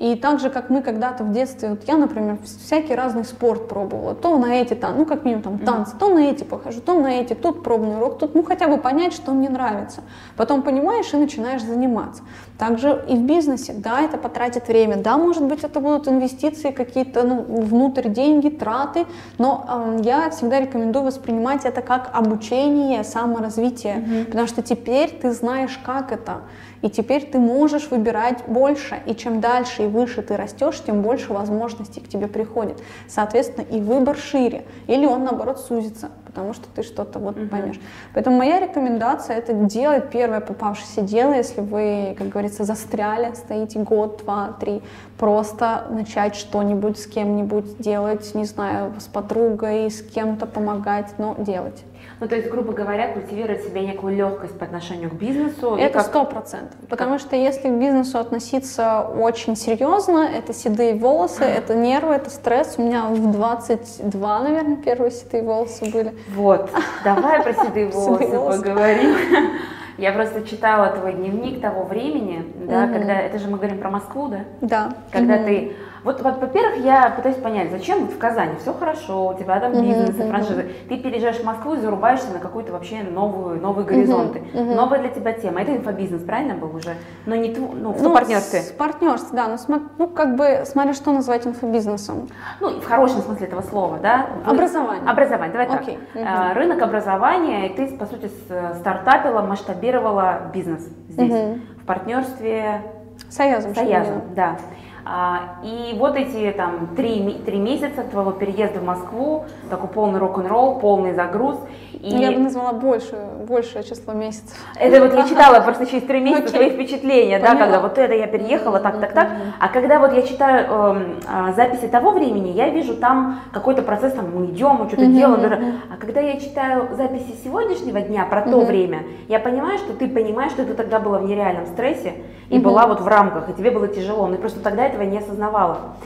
И так же, как мы когда-то в детстве, вот я, например, всякий разный спорт пробовала, то на эти, там, ну как минимум там танцы, то на эти похожу, то на эти, тут пробный урок, тут, ну хотя бы понять, что мне нравится. Потом понимаешь и начинаешь заниматься. Также и в бизнесе, да, это потратит время, да, может быть, это будут инвестиции какие-то, ну, внутрь деньги, траты, но э, я всегда рекомендую воспринимать это как обучение, саморазвитие, mm-hmm. потому что теперь ты знаешь, как это. И теперь ты можешь выбирать больше, и чем дальше и выше ты растешь, тем больше возможностей к тебе приходит. Соответственно, и выбор шире, или он наоборот сузится, потому что ты что-то вот угу. поймешь. Поэтому моя рекомендация это делать первое попавшееся дело, если вы, как говорится, застряли, стоите год, два, три, просто начать что-нибудь с кем-нибудь делать, не знаю, с подругой, с кем-то помогать, но делать. Ну, то есть, грубо говоря, культивировать себе некую легкость по отношению к бизнесу. Это сто процентов. Потому что если к бизнесу относиться очень серьезно, это седые волосы, это нервы, это стресс. У меня в 22, наверное, первые седые волосы были. Вот, давай про седые волосы поговорим. Я просто читала твой дневник того времени, да, когда это же мы говорим про Москву, да? Да. Когда ты вот, вот во-первых, я пытаюсь понять, зачем в Казани все хорошо, у тебя там бизнес, uh-huh, франшизы, ты переезжаешь в Москву и зарубаешься на какую-то вообще новую, новые горизонты. Новая для тебя тема. Это инфобизнес, правильно был уже? Но не тв... ну, в ну, партнерстве. С партнерстве, да. Но см... ну, как бы, смотри, что назвать инфобизнесом. Ну, в хорошем смысле этого слова, да? Вы... Образование. Образование, давай okay. так. Uh-huh. Рынок образования, и ты, по сути, стартапила, масштабировала бизнес здесь, uh-huh. в партнерстве с Аязом. С Аязом, да. А, и вот эти там три, три месяца твоего переезда в Москву, такой полный рок-н-ролл, полный загруз. И... Я бы назвала больше, большее число месяцев. Это вот я читала просто через три месяца okay. твои впечатления, да, когда вот это я переехала, так, так, так. А когда вот я читаю э, записи того времени, я вижу там какой-то процесс, там мы идем, мы что-то делаем. А когда я читаю записи сегодняшнего дня про то время, я понимаю, что ты понимаешь, что ты тогда была в нереальном стрессе и была вот в рамках, и тебе было тяжело. Но просто тогда этого не осознавала.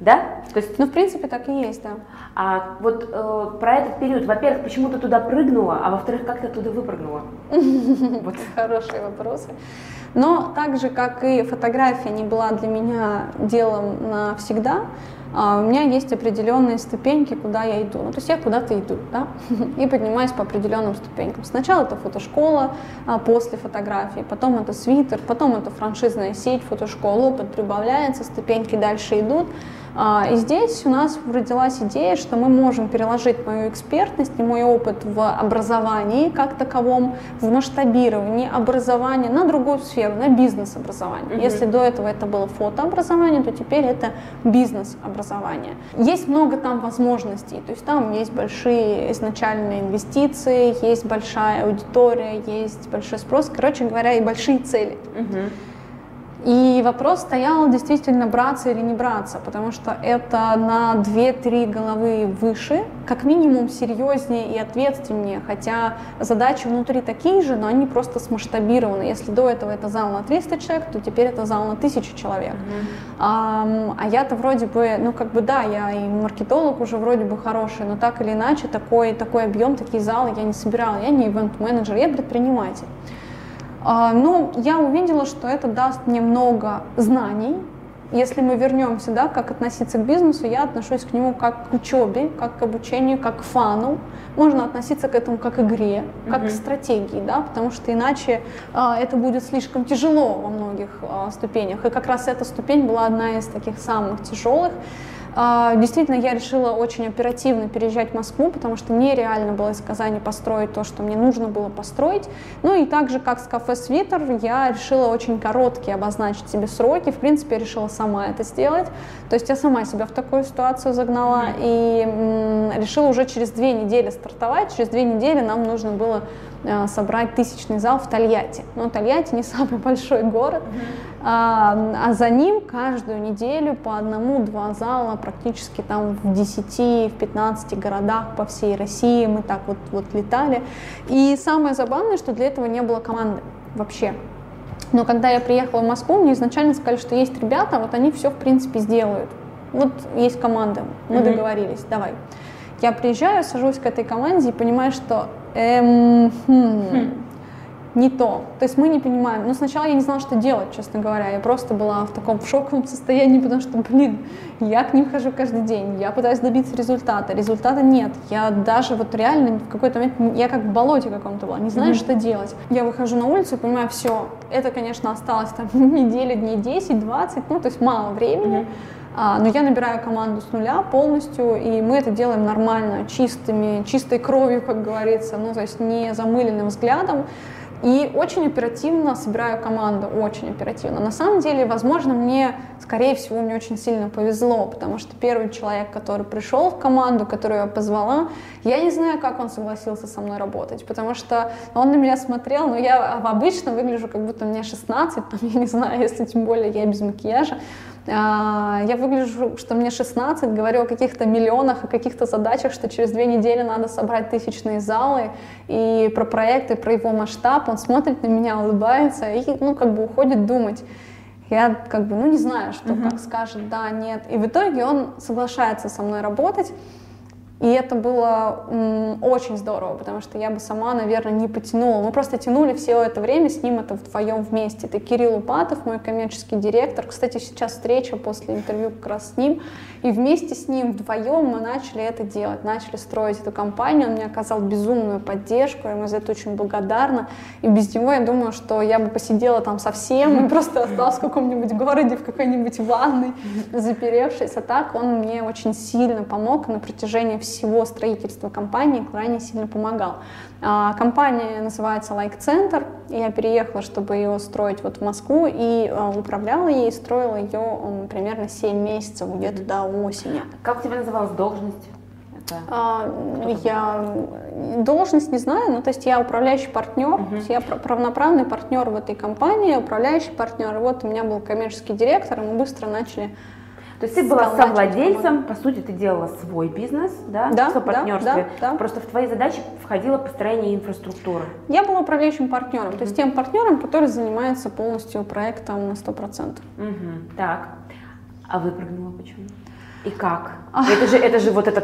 Да? То есть, ну, в принципе, так и есть, да. А вот э, про этот период, во-первых, почему ты туда прыгнула, а во-вторых, как ты оттуда выпрыгнула? Вот. Хорошие вопросы. Но так же, как и фотография не была для меня делом навсегда, у меня есть определенные ступеньки, куда я иду. Ну, то есть я куда-то иду, да, и поднимаюсь по определенным ступенькам. Сначала это фотошкола, а после фотографии, потом это свитер, потом это франшизная сеть, фотошкола, опыт прибавляется, ступеньки дальше идут. А, и здесь у нас родилась идея, что мы можем переложить мою экспертность и мой опыт в образовании как таковом, в масштабировании образования на другую сферу, на бизнес-образование. Угу. Если до этого это было фотообразование, то теперь это бизнес-образование. Есть много там возможностей, то есть там есть большие изначальные инвестиции, есть большая аудитория, есть большой спрос, короче говоря, и большие цели. Угу. И вопрос стоял действительно браться или не браться, потому что это на 2-3 головы выше, как минимум серьезнее и ответственнее, хотя задачи внутри такие же, но они просто смасштабированы. Если до этого это зал на 300 человек, то теперь это зал на 1000 человек. Mm-hmm. А, а я-то вроде бы, ну как бы да, я и маркетолог уже вроде бы хороший, но так или иначе такой, такой объем, такие залы я не собирала. Я не ивент-менеджер, я предприниматель. А, ну, я увидела, что это даст мне много знаний. Если мы вернемся, да, как относиться к бизнесу, я отношусь к нему как к учебе, как к обучению, как к фану. Можно относиться к этому как к игре, как mm-hmm. к стратегии, да, потому что иначе а, это будет слишком тяжело во многих а, ступенях. И как раз эта ступень была одна из таких самых тяжелых. А, действительно, я решила очень оперативно переезжать в Москву, потому что нереально было из Казани построить то, что мне нужно было построить. Ну и так же, как с кафе «Свитер», я решила очень короткие обозначить себе сроки. В принципе, я решила сама это сделать. То есть я сама себя в такую ситуацию загнала и м, решила уже через две недели стартовать. Через две недели нам нужно было э, собрать тысячный зал в Тольятти. Но Тольятти не самый большой город. Mm-hmm. А, а за ним каждую неделю по одному-два зала практически там в 10, в 15 городах по всей России мы так вот, вот летали. И самое забавное, что для этого не было команды вообще. Но когда я приехала в Москву, мне изначально сказали, что есть ребята, вот они все в принципе сделают. Вот есть команда, мы mm-hmm. договорились, давай. Я приезжаю, сажусь к этой команде и понимаю, что эм, хм, хм не то. То есть мы не понимаем. Но сначала я не знала, что делать, честно говоря. Я просто была в таком шоковом состоянии, потому что, блин, я к ним хожу каждый день, я пытаюсь добиться результата, результата нет. Я даже вот реально в какой-то момент, я как в болоте каком-то была, не знаю, mm-hmm. что делать. Я выхожу на улицу и понимаю, все, это, конечно, осталось там недели, дней 10, 20, ну, то есть мало времени. Mm-hmm. А, но я набираю команду с нуля полностью, и мы это делаем нормально, чистыми, чистой кровью, как говорится, ну, то есть не замыленным взглядом. И очень оперативно собираю команду, очень оперативно. На самом деле, возможно, мне, скорее всего, мне очень сильно повезло, потому что первый человек, который пришел в команду, которую я позвала, я не знаю, как он согласился со мной работать, потому что он на меня смотрел, но я обычно выгляжу, как будто мне 16, там, я не знаю, если тем более я без макияжа, я выгляжу, что мне 16, говорю о каких-то миллионах, о каких-то задачах, что через две недели надо собрать тысячные залы, и про проекты, про его масштаб. Он смотрит на меня, улыбается и, ну, как бы уходит думать. Я как бы, ну, не знаю, что, uh-huh. как скажет, да, нет. И в итоге он соглашается со мной работать. И это было очень здорово, потому что я бы сама, наверное, не потянула. Мы просто тянули все это время с ним это вдвоем вместе. Это Кирилл Упатов, мой коммерческий директор. Кстати, сейчас встреча после интервью как раз с ним. И вместе с ним вдвоем мы начали это делать, начали строить эту компанию. Он мне оказал безумную поддержку, я ему за это очень благодарна. И без него я думаю, что я бы посидела там совсем и просто осталась в каком-нибудь городе, в какой-нибудь ванной, заперевшись. А так он мне очень сильно помог на протяжении всего строительства компании крайне сильно помогал. А, компания называется Like Center, я переехала, чтобы ее строить вот в Москву, и а, управляла ей, строила ее примерно 7 месяцев, где-то до осени. Как у тебя называлась должность? А, я должность не знаю, ну то есть я управляющий партнер, угу. я равноправный партнер в этой компании, управляющий партнер. Вот у меня был коммерческий директор, и мы быстро начали то есть ты была совладельцем, по сути, ты делала свой бизнес, да, да в партнерстве. Да, да, Просто в твои задачи входило построение инфраструктуры. Я была управляющим партнером, то есть тем партнером, который занимается полностью проектом на 100%. Угу. Так, а выпрыгнула почему? И как? Это же, это же вот это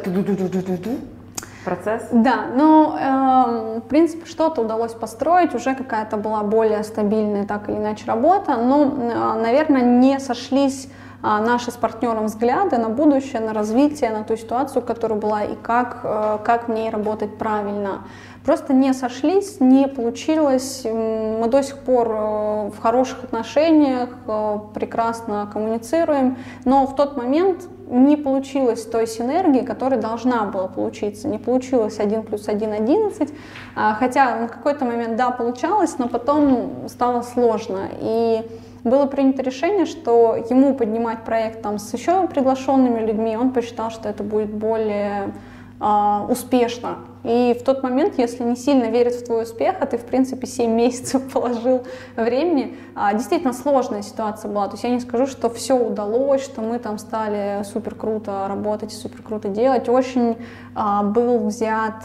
процесс? Да, но э, в принципе что-то удалось построить, уже какая-то была более стабильная так или иначе работа, но, э, наверное, не сошлись наши с партнером взгляды на будущее, на развитие, на ту ситуацию, которая была, и как, э, как в ней работать правильно просто не сошлись, не получилось. Мы до сих пор э, в хороших отношениях, э, прекрасно коммуницируем, но в тот момент не получилось той синергии, которая должна была получиться. Не получилось 1 плюс 1 11, а, хотя на какой-то момент, да, получалось, но потом стало сложно. И было принято решение, что ему поднимать проект там с еще приглашенными людьми, он посчитал, что это будет более а, успешно. И в тот момент, если не сильно верят в твой успех, а ты, в принципе, 7 месяцев положил времени, а, действительно сложная ситуация была. То есть я не скажу, что все удалось, что мы там стали супер круто работать, супер круто делать. Очень а, был взят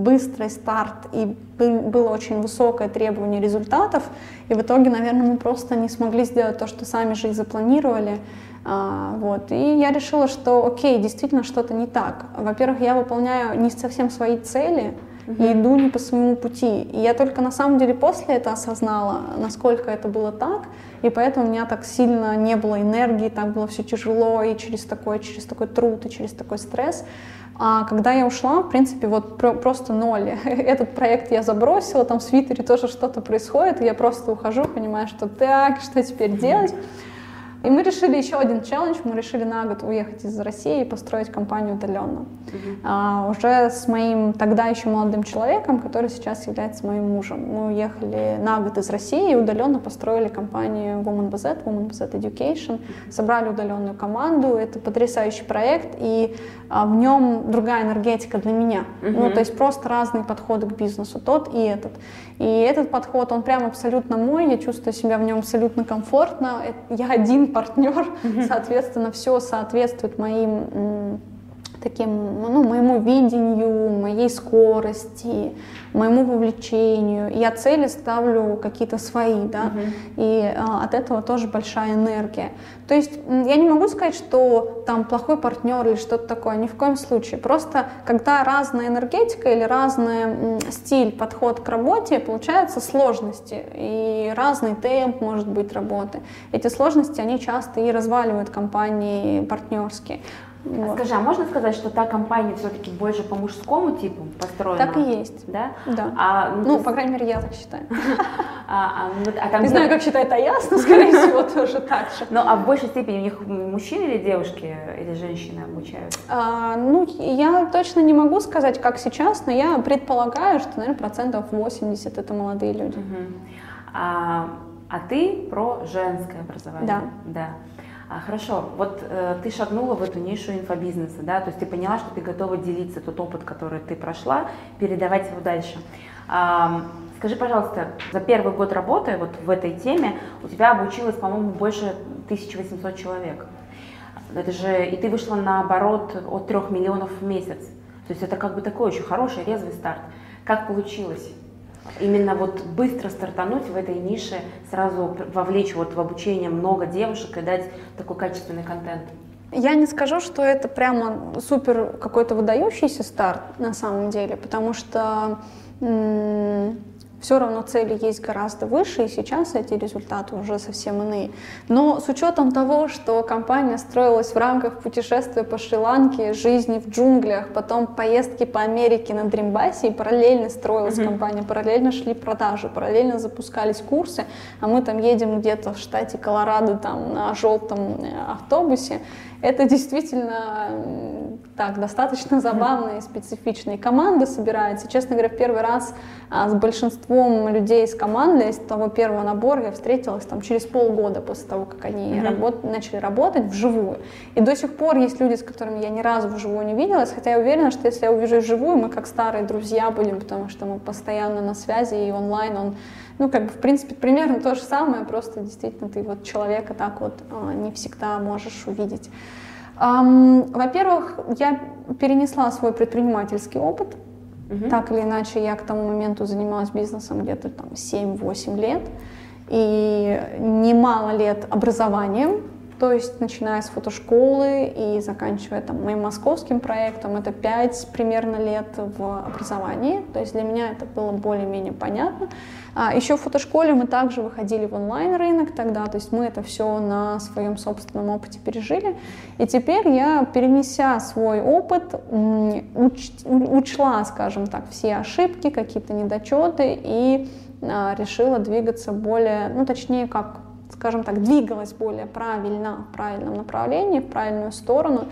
быстрый старт и было очень высокое требование результатов. И в итоге, наверное, мы просто не смогли сделать то, что сами же и запланировали. А, вот. И я решила, что окей, действительно что-то не так. Во-первых, я выполняю не совсем свои цели, и иду не по своему пути. И я только на самом деле после этого осознала, насколько это было так, и поэтому у меня так сильно не было энергии, так было все тяжело, и через такой, через такой труд, и через такой стресс. А когда я ушла, в принципе, вот про просто ноль. Этот проект я забросила, там в Твиттере тоже что-то происходит, и я просто ухожу, понимаю, что так, что теперь делать. И мы решили еще один челлендж, мы решили на год уехать из России и построить компанию удаленно. Uh-huh. А, уже с моим тогда еще молодым человеком, который сейчас является моим мужем. Мы уехали на год из России и удаленно построили компанию Woman BZ, Woman BZ Education, собрали удаленную команду. Это потрясающий проект, и а, в нем другая энергетика для меня. Uh-huh. Ну, то есть просто разные подходы к бизнесу, тот и этот. И этот подход, он прям абсолютно мой, я чувствую себя в нем абсолютно комфортно. Я один партнер, соответственно, все соответствует моим таким, ну, моему видению, моей скорости, моему вовлечению. Я цели ставлю какие-то свои, да, uh-huh. и а, от этого тоже большая энергия. То есть я не могу сказать, что там плохой партнер или что-то такое, ни в коем случае. Просто когда разная энергетика или разный стиль, подход к работе, получаются сложности и разный темп может быть работы. Эти сложности, они часто и разваливают компании партнерские. Вот. Скажи, а можно сказать, что та компания все-таки больше по мужскому типу построена? Так и есть. Да? Да. А, ну, ну по крайней мере, я так считаю. А, а, ну, а там Не знаю, как считает Аяс, но, скорее всего, тоже так же. Ну, а в большей степени у них мужчины или девушки, или женщины обучают? А, ну, я точно не могу сказать, как сейчас, но я предполагаю, что, наверное, процентов 80 это молодые люди. Угу. А, а ты про женское образование? Да. Да. А, хорошо, вот э, ты шагнула в эту нишу инфобизнеса, да, то есть ты поняла, что ты готова делиться тот опыт, который ты прошла, передавать его дальше. А, скажи, пожалуйста, за первый год работы вот в этой теме у тебя обучилось, по-моему, больше 1800 человек. Это же, и ты вышла на оборот от 3 миллионов в месяц. То есть это как бы такой очень хороший, резвый старт. Как получилось? Именно вот быстро стартануть в этой нише, сразу вовлечь вот в обучение много девушек и дать такой качественный контент? Я не скажу, что это прямо супер какой-то выдающийся старт на самом деле, потому что все равно цели есть гораздо выше, и сейчас эти результаты уже совсем иные. Но с учетом того, что компания строилась в рамках путешествия по Шри-Ланке, жизни в джунглях, потом поездки по Америке на Дримбасе, и параллельно строилась mm-hmm. компания, параллельно шли продажи, параллельно запускались курсы, а мы там едем где-то в штате Колорадо там на желтом э, автобусе, это действительно так, достаточно забавно и специфично. И команда собирается. Честно говоря, в первый раз а, с большинством людей из команды, из того первого набора, я встретилась там через полгода после того, как они mm-hmm. работ, начали работать вживую. И до сих пор есть люди, с которыми я ни разу вживую не виделась, хотя я уверена, что если я увижу вживую, мы как старые друзья будем, потому что мы постоянно на связи, и онлайн он ну, как бы, в принципе, примерно то же самое, просто действительно ты вот человека так вот а, не всегда можешь увидеть. Во-первых, я перенесла свой предпринимательский опыт. Угу. Так или иначе, я к тому моменту занималась бизнесом где-то там 7-8 лет. И немало лет образованием. То есть, начиная с фотошколы и заканчивая там, моим московским проектом, это 5 примерно лет в образовании. То есть для меня это было более-менее понятно. А еще в фотошколе мы также выходили в онлайн-рынок тогда, то есть мы это все на своем собственном опыте пережили. И теперь я, перенеся свой опыт, уч, учла, скажем так, все ошибки, какие-то недочеты и а, решила двигаться более, ну точнее как, скажем так, двигалась более правильно, в правильном направлении, в правильную сторону.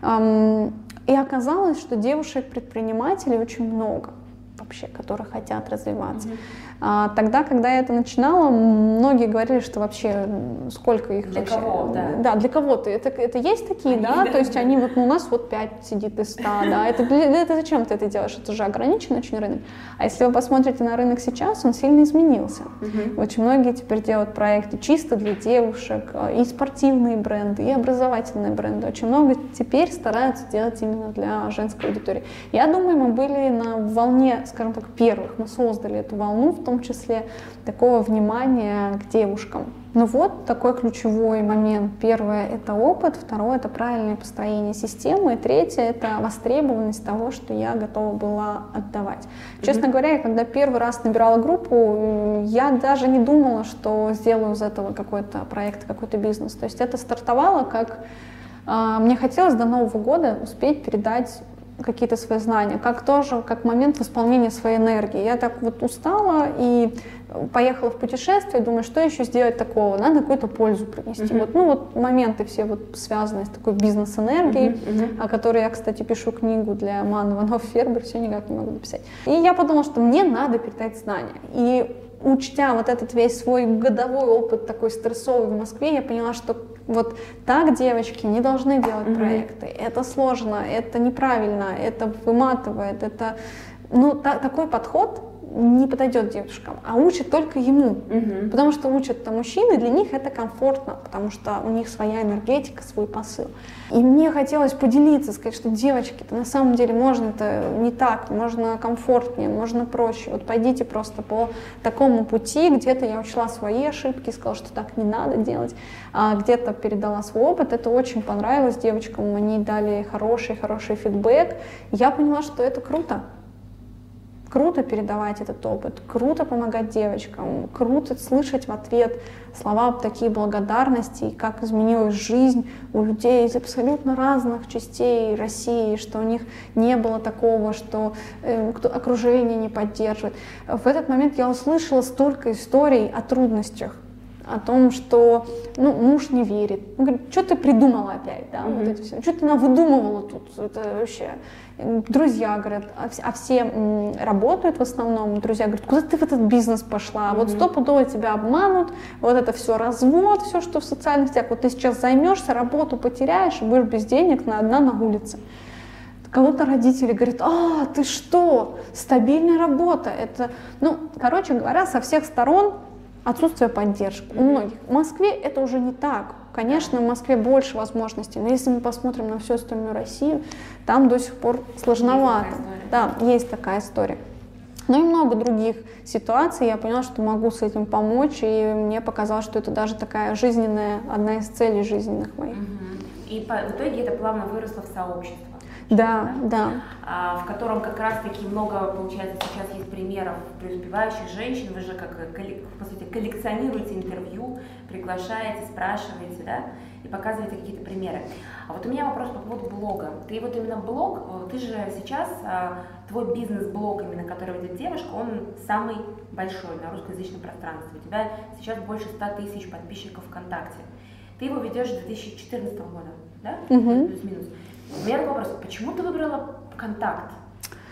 И оказалось, что девушек-предпринимателей очень много вообще, которые хотят развиваться. Mm-hmm. А, тогда, когда я это начинала, многие говорили, что вообще сколько их для вообще. Кого, да. да, для кого-то. Это, это есть такие, они, да? да? То есть они вот, ну, у нас вот 5 сидит из 100, да. Это, это зачем ты это делаешь? Это же ограниченный очень рынок. А если вы посмотрите на рынок сейчас, он сильно изменился. Угу. Очень многие теперь делают проекты чисто для девушек, а, и спортивные бренды, и образовательные бренды. Очень много теперь стараются делать именно для женской аудитории. Я думаю, мы были на волне, скажем так, первых. Мы создали эту волну в том числе такого внимания к девушкам. Ну вот такой ключевой момент. Первое — это опыт, второе — это правильное построение системы, и третье — это востребованность того, что я готова была отдавать. Mm-hmm. Честно говоря, я когда первый раз набирала группу, я даже не думала, что сделаю из этого какой-то проект, какой-то бизнес. То есть это стартовало как... А, мне хотелось до Нового года успеть передать какие-то свои знания, как тоже, как момент восполнения своей энергии. Я так вот устала и поехала в путешествие, думаю, что еще сделать такого, надо какую-то пользу принести. Uh-huh. Вот, ну вот моменты все вот связаны с такой бизнес-энергией, uh-huh. Uh-huh. о которой я, кстати, пишу книгу для Маны Ванов Фербер, все никак не могу написать. И я подумала, что мне надо передать знания. И учтя вот этот весь свой годовой опыт такой стрессовый в Москве, я поняла, что вот так девочки не должны делать mm-hmm. проекты. Это сложно, это неправильно, это выматывает, это ну та, такой подход не подойдет девушкам, а учат только ему. Угу. Потому что учат-то мужчины, для них это комфортно, потому что у них своя энергетика, свой посыл. И мне хотелось поделиться, сказать, что девочки, на самом деле можно это не так, можно комфортнее, можно проще. Вот пойдите просто по такому пути, где-то я учла свои ошибки, сказала, что так не надо делать, а где-то передала свой опыт, это очень понравилось девочкам, они дали хороший-хороший фидбэк. Я поняла, что это круто. Круто передавать этот опыт, круто помогать девочкам, круто слышать в ответ слова такие благодарности, и как изменилась жизнь у людей из абсолютно разных частей России, что у них не было такого, что э, кто, окружение не поддерживает. В этот момент я услышала столько историй о трудностях, о том, что ну, муж не верит. Он говорит, что ты придумала опять, да, mm-hmm. вот это все. Что ты она выдумывала тут, это вообще друзья говорят, а, а все работают в основном, друзья говорят, куда ты в этот бизнес пошла, вот стопудово тебя обманут, вот это все развод, все, что в социальных сетях, вот ты сейчас займешься, работу потеряешь, будешь без денег на одна на улице. Кого-то родители говорят, а, ты что, стабильная работа, это, ну, короче говоря, со всех сторон отсутствие поддержки у многих. В Москве это уже не так. Конечно, в Москве больше возможностей, но если мы посмотрим на всю остальную Россию, там до сих пор сложновато. Есть да, есть такая история. Ну и много других ситуаций. Я поняла, что могу с этим помочь, и мне показалось, что это даже такая жизненная, одна из целей жизненных моих. И по, в итоге это плавно выросло в сообщество. Да, да. А, в котором как раз-таки много, получается, сейчас есть примеров преуспевающих женщин. Вы же, как, по сути, коллекционируете интервью, приглашаете, спрашиваете, да, и показываете какие-то примеры. А вот у меня вопрос по поводу блога. Ты вот именно блог, э, ты же сейчас, а, твой бизнес-блог, именно который ведет девушка, он самый большой на русскоязычном пространстве. У тебя сейчас больше 100 тысяч подписчиков ВКонтакте. Ты его ведешь с 2014 года, да? Угу. Плюс-минус. У меня такой вопрос, почему ты выбрала контакт?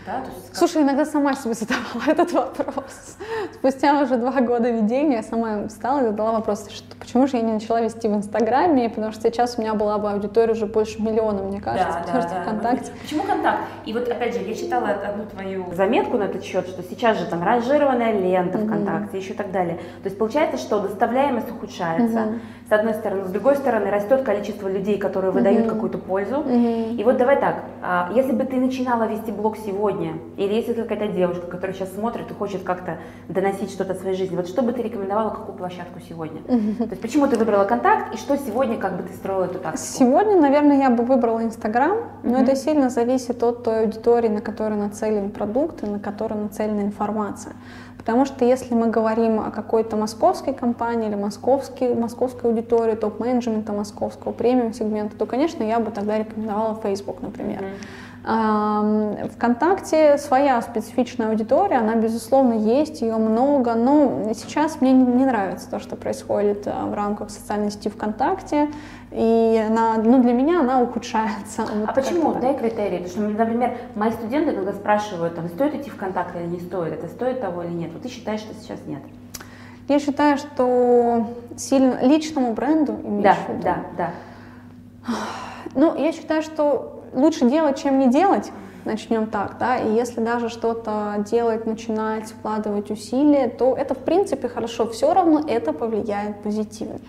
Да, то есть как... Слушай, иногда сама себе задавала этот вопрос. Спустя уже два года ведения я сама встала и задала вопрос, что почему же я не начала вести в Инстаграме, потому что сейчас у меня была бы аудитория уже больше миллиона, мне кажется, да, потому да, что да. ВКонтакте. Почему контакт? И вот опять же, я читала одну твою заметку на этот счет, что сейчас же там ранжированная лента mm-hmm. ВКонтакте, еще так далее. То есть получается, что доставляемость ухудшается, mm-hmm. с одной стороны, с другой стороны, растет количество людей, которые выдают mm-hmm. какую-то пользу. Mm-hmm. И вот давай так, а, если бы ты начинала вести блог сегодня, сегодня, или если какая-то девушка, которая сейчас смотрит и хочет как-то доносить что-то в своей жизни, вот что бы ты рекомендовала, какую площадку сегодня? То есть почему ты выбрала контакт и что сегодня, как бы ты строила эту тактику? Сегодня, наверное, я бы выбрала Инстаграм, но это сильно зависит от той аудитории, на которую нацелен продукт и на которую нацелена информация. Потому что если мы говорим о какой-то московской компании или московской, московской аудитории, топ-менеджмента московского, премиум-сегмента, то, конечно, я бы тогда рекомендовала Facebook, например. Mm-hmm. Вконтакте своя специфичная аудитория, она, безусловно, есть, ее много, но сейчас мне не нравится то, что происходит а, в рамках социальной сети ВКонтакте и она, ну, для меня она ухудшается. Вот а почему? Дай критерии. Потому что, например, мои студенты, когда спрашивают, там, стоит идти в контакт или не стоит, это стоит того или нет, вот ты считаешь, что сейчас нет? Я считаю, что сильно личному бренду имеешь да, в виду? Да, да, Ну, я считаю, что лучше делать, чем не делать. Начнем так, да, и если даже что-то делать, начинать, вкладывать усилия, то это в принципе хорошо, все равно это повлияет позитивно.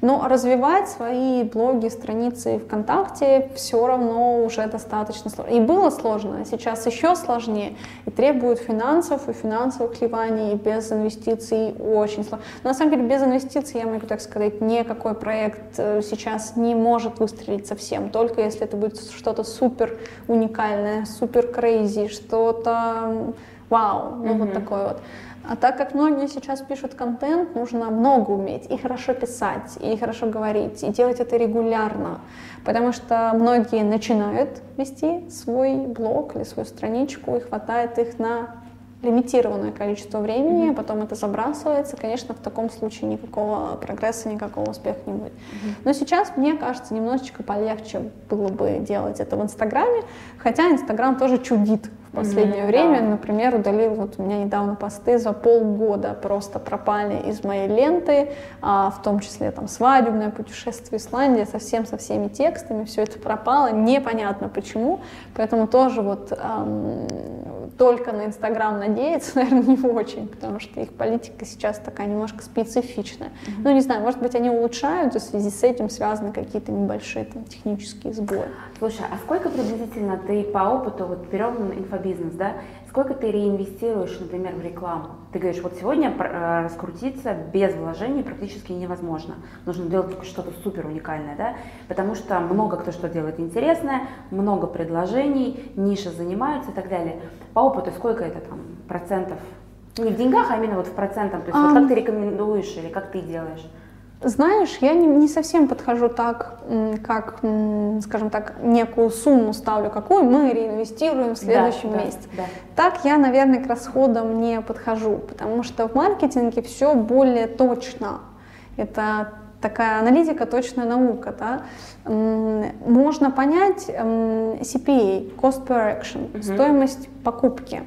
Но развивать свои блоги, страницы ВКонтакте все равно уже достаточно сложно. И было сложно, а сейчас еще сложнее. И требует финансов, и финансовых вливаний, и без инвестиций очень сложно. Но на самом деле без инвестиций, я могу так сказать, никакой проект э, сейчас не может выстрелить совсем. Только если это будет что-то супер уникальное, супер крейзи, что-то вау, ну mm-hmm. вот такое вот. А так как многие сейчас пишут контент, нужно много уметь и хорошо писать, и хорошо говорить, и делать это регулярно. Потому что многие начинают вести свой блог или свою страничку, и хватает их на лимитированное количество времени, mm-hmm. потом это забрасывается, конечно, в таком случае никакого прогресса, никакого успеха не будет. Mm-hmm. Но сейчас, мне кажется, немножечко полегче было бы делать это в Инстаграме, хотя Инстаграм тоже чудит последнее mm-hmm, время, да. например, удалил, вот у меня недавно посты за полгода просто пропали из моей ленты, а, в том числе там свадебное путешествие в Исландии, совсем со всеми текстами, все это пропало, непонятно почему, поэтому тоже вот эм, только на Инстаграм надеяться, наверное, не очень, потому что их политика сейчас такая немножко специфичная. Mm-hmm. Ну, не знаю, может быть, они улучшают, и в связи с этим связаны какие-то небольшие там, технические сбои. Слушай, а сколько приблизительно ты по опыту, вот берем инфобизнес, да, сколько ты реинвестируешь, например, в рекламу? Ты говоришь, вот сегодня э, раскрутиться без вложений практически невозможно. Нужно делать только что-то супер уникальное, да, потому что много кто что делает интересное, много предложений, ниши занимаются и так далее. По опыту сколько это там процентов? Не в деньгах, а именно вот в процентах. То есть а... вот как ты рекомендуешь или как ты делаешь? Знаешь, я не, не совсем подхожу так, как, скажем так, некую сумму ставлю, какую мы реинвестируем в следующем да, месяце. Да, да. Так я, наверное, к расходам не подхожу, потому что в маркетинге все более точно. Это такая аналитика, точная наука. Да? Можно понять CPA, Cost Per Action, угу. стоимость покупки.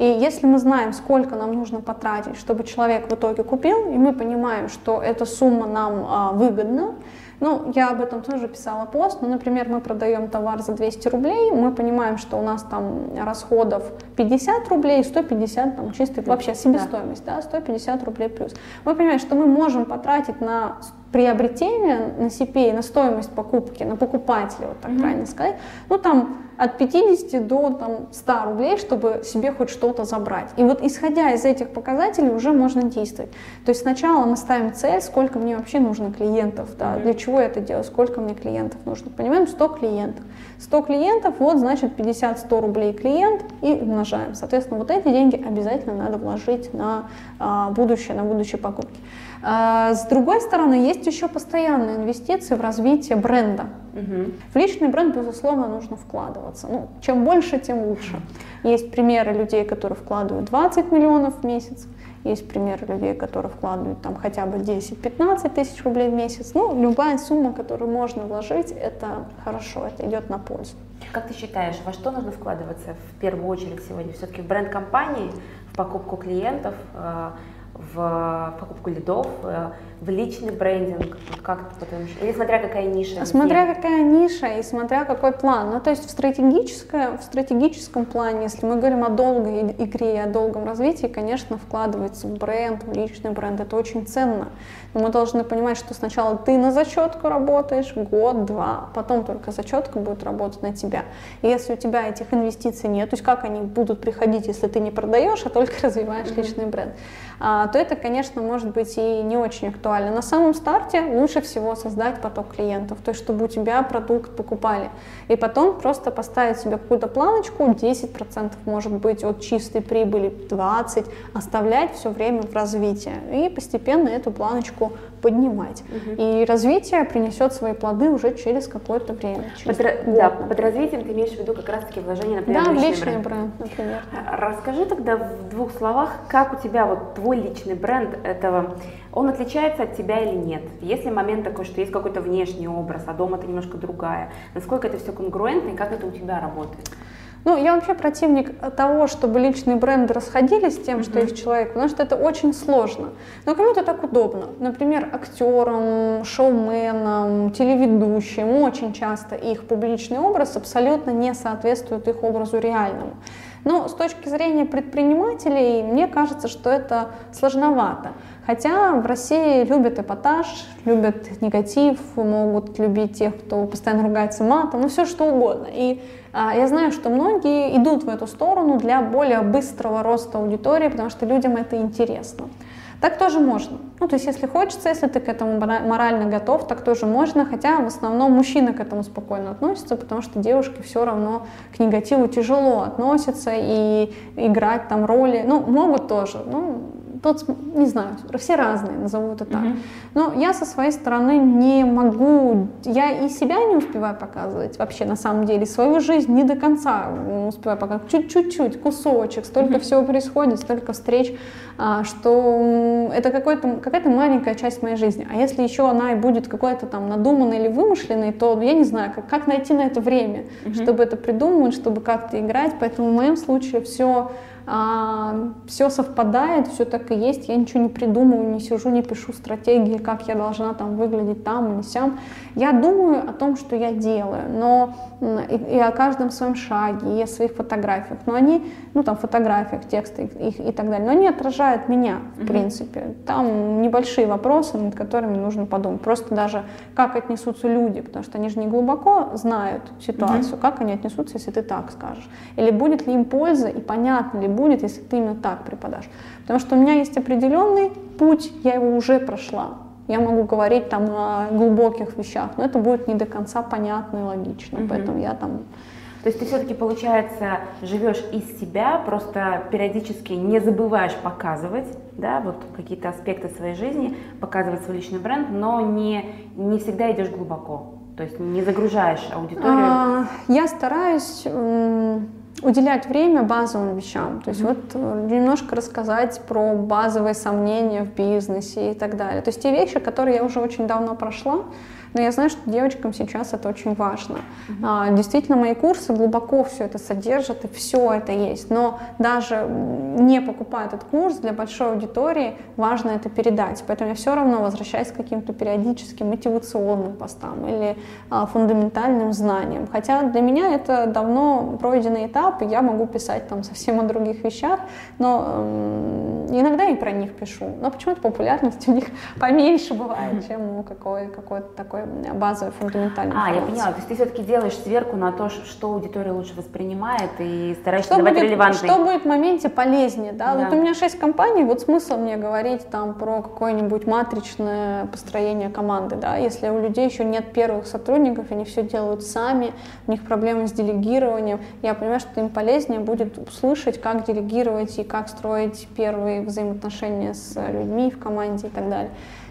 И если мы знаем, сколько нам нужно потратить, чтобы человек в итоге купил, и мы понимаем, что эта сумма нам а, выгодна, ну, я об этом тоже писала пост. Ну, например, мы продаем товар за 200 рублей, мы понимаем, что у нас там расходов 50 рублей, 150 там чистый, вообще себестоимость, да. да, 150 рублей плюс. Мы понимаем, что мы можем потратить на приобретение на CPA, на стоимость покупки, на покупателя, вот так mm-hmm. правильно сказать, ну там от 50 до там, 100 рублей, чтобы себе хоть что-то забрать. И вот исходя из этих показателей уже можно действовать. То есть сначала мы ставим цель, сколько мне вообще нужно клиентов, да, mm-hmm. для чего я это делаю, сколько мне клиентов нужно. Понимаем, 100 клиентов. 100 клиентов, вот значит 50-100 рублей клиент и умножаем. Соответственно, вот эти деньги обязательно надо вложить на а, будущее, на будущие покупки. А, с другой стороны, есть еще постоянные инвестиции в развитие бренда. Угу. В личный бренд, безусловно, нужно вкладываться. Ну, чем больше, тем лучше. Есть примеры людей, которые вкладывают 20 миллионов в месяц, есть примеры людей, которые вкладывают там хотя бы 10-15 тысяч рублей в месяц. Ну, любая сумма, которую можно вложить, это хорошо, это идет на пользу. Как ты считаешь, во что нужно вкладываться в первую очередь сегодня? Все-таки в бренд компании, в покупку клиентов, э, в покупку лидов, э, в личный брендинг? Вот как потому что, или смотря какая ниша? Смотря где? какая ниша и смотря какой план. Ну, то есть в, стратегическое, в стратегическом плане, если мы говорим о долгой игре и о долгом развитии, конечно, вкладывается в бренд, в личный бренд. Это очень ценно. Но мы должны понимать, что сначала ты на зачетку работаешь год, два, потом только зачетка будет работать на тебя. И если у тебя этих инвестиций нет, то есть как они будут приходить, если ты не продаешь, а только развиваешь mm-hmm. личный бренд, а, то это, конечно, может быть и не очень актуально. На самом старте лучше всего создать поток клиентов, то есть чтобы у тебя продукт покупали. И потом просто поставить себе какую-то планочку, 10% может быть от чистой прибыли, 20%, оставлять все время в развитии. И постепенно эту планочку поднимать. Угу. И развитие принесет свои плоды уже через какое-то время. Через под, год, да, под развитием ты имеешь в виду как раз-таки вложение, например, да, в личный, личный бренд. бренд, например. Расскажи тогда в двух словах, как у тебя вот твой личный бренд этого, он отличается от тебя или нет? Есть ли момент такой, что есть какой-то внешний образ, а дома ты немножко другая? Насколько это все конгруентно и как это у тебя работает? Ну, я вообще противник того, чтобы личные бренды расходились с тем, mm-hmm. что есть человек, потому что это очень сложно. Но кому-то так удобно. Например, актерам, шоуменам, телеведущим очень часто их публичный образ абсолютно не соответствует их образу реальному. Но с точки зрения предпринимателей, мне кажется, что это сложновато. Хотя в России любят эпатаж, любят негатив, могут любить тех, кто постоянно ругается матом, ну все что угодно. И а, я знаю, что многие идут в эту сторону для более быстрого роста аудитории, потому что людям это интересно. Так тоже можно. Ну, то есть, если хочется, если ты к этому морально готов, так тоже можно, хотя в основном мужчины к этому спокойно относятся, потому что девушки все равно к негативу тяжело относятся и играть там роли, ну, могут тоже, ну, тот, не знаю, все разные, назову это так. Mm-hmm. Но я со своей стороны не могу, я и себя не успеваю показывать вообще на самом деле, свою жизнь не до конца успеваю показывать, чуть-чуть, кусочек, столько mm-hmm. всего происходит, столько встреч, а, что это какая-то маленькая часть моей жизни. А если еще она и будет какой-то там надуманной или вымышленной, то я не знаю, как, как найти на это время, mm-hmm. чтобы это придумать, чтобы как-то играть. Поэтому в моем случае все все совпадает, все так и есть, я ничего не придумываю, не сижу, не пишу стратегии, как я должна там выглядеть там или сям. Я думаю о том, что я делаю, но и, и о каждом своем шаге, и о своих фотографиях, но они, ну там фотографиях, тексты их, и так далее, но они отражают меня, в mm-hmm. принципе. Там небольшие вопросы, над которыми нужно подумать. Просто даже как отнесутся люди, потому что они же не глубоко знают ситуацию, mm-hmm. как они отнесутся, если ты так скажешь. Или будет ли им польза и понятно ли будет, если ты именно так преподашь. Потому что у меня есть определенный путь, я его уже прошла. Я могу говорить там о глубоких вещах, но это будет не до конца понятно и логично. Mm-hmm. Поэтому я там то есть ты все-таки, получается, живешь из себя, просто периодически не забываешь показывать, да, вот какие-то аспекты своей жизни, показывать свой личный бренд, но не, не всегда идешь глубоко. То есть не загружаешь аудиторию. А, я стараюсь уделять время базовым вещам. То есть mm-hmm. вот э, немножко рассказать про базовые сомнения в бизнесе и так далее. То есть те вещи, которые я уже очень давно прошла, но я знаю, что девочкам сейчас это очень важно. Mm-hmm. А, действительно, мои курсы глубоко все это содержат, и все это есть. Но даже не покупая этот курс, для большой аудитории важно это передать. Поэтому я все равно возвращаюсь к каким-то периодическим мотивационным постам или а, фундаментальным знаниям. Хотя для меня это давно пройденный этап, и я могу писать там совсем о других вещах, но э, иногда и про них пишу. Но почему-то популярность у них поменьше бывает, чем у какой, какой-то такой такой базовый, фундаментальный. А, я поняла. То есть ты все-таки делаешь сверку на то, что аудитория лучше воспринимает и стараешься что давать будет, релевантный. Что будет в моменте полезнее, да? да? Вот у меня шесть компаний, вот смысл мне говорить там про какое-нибудь матричное построение команды, да? Если у людей еще нет первых сотрудников, они все делают сами, у них проблемы с делегированием, я понимаю, что им полезнее будет услышать, как делегировать и как строить первые взаимоотношения с людьми в команде и так далее.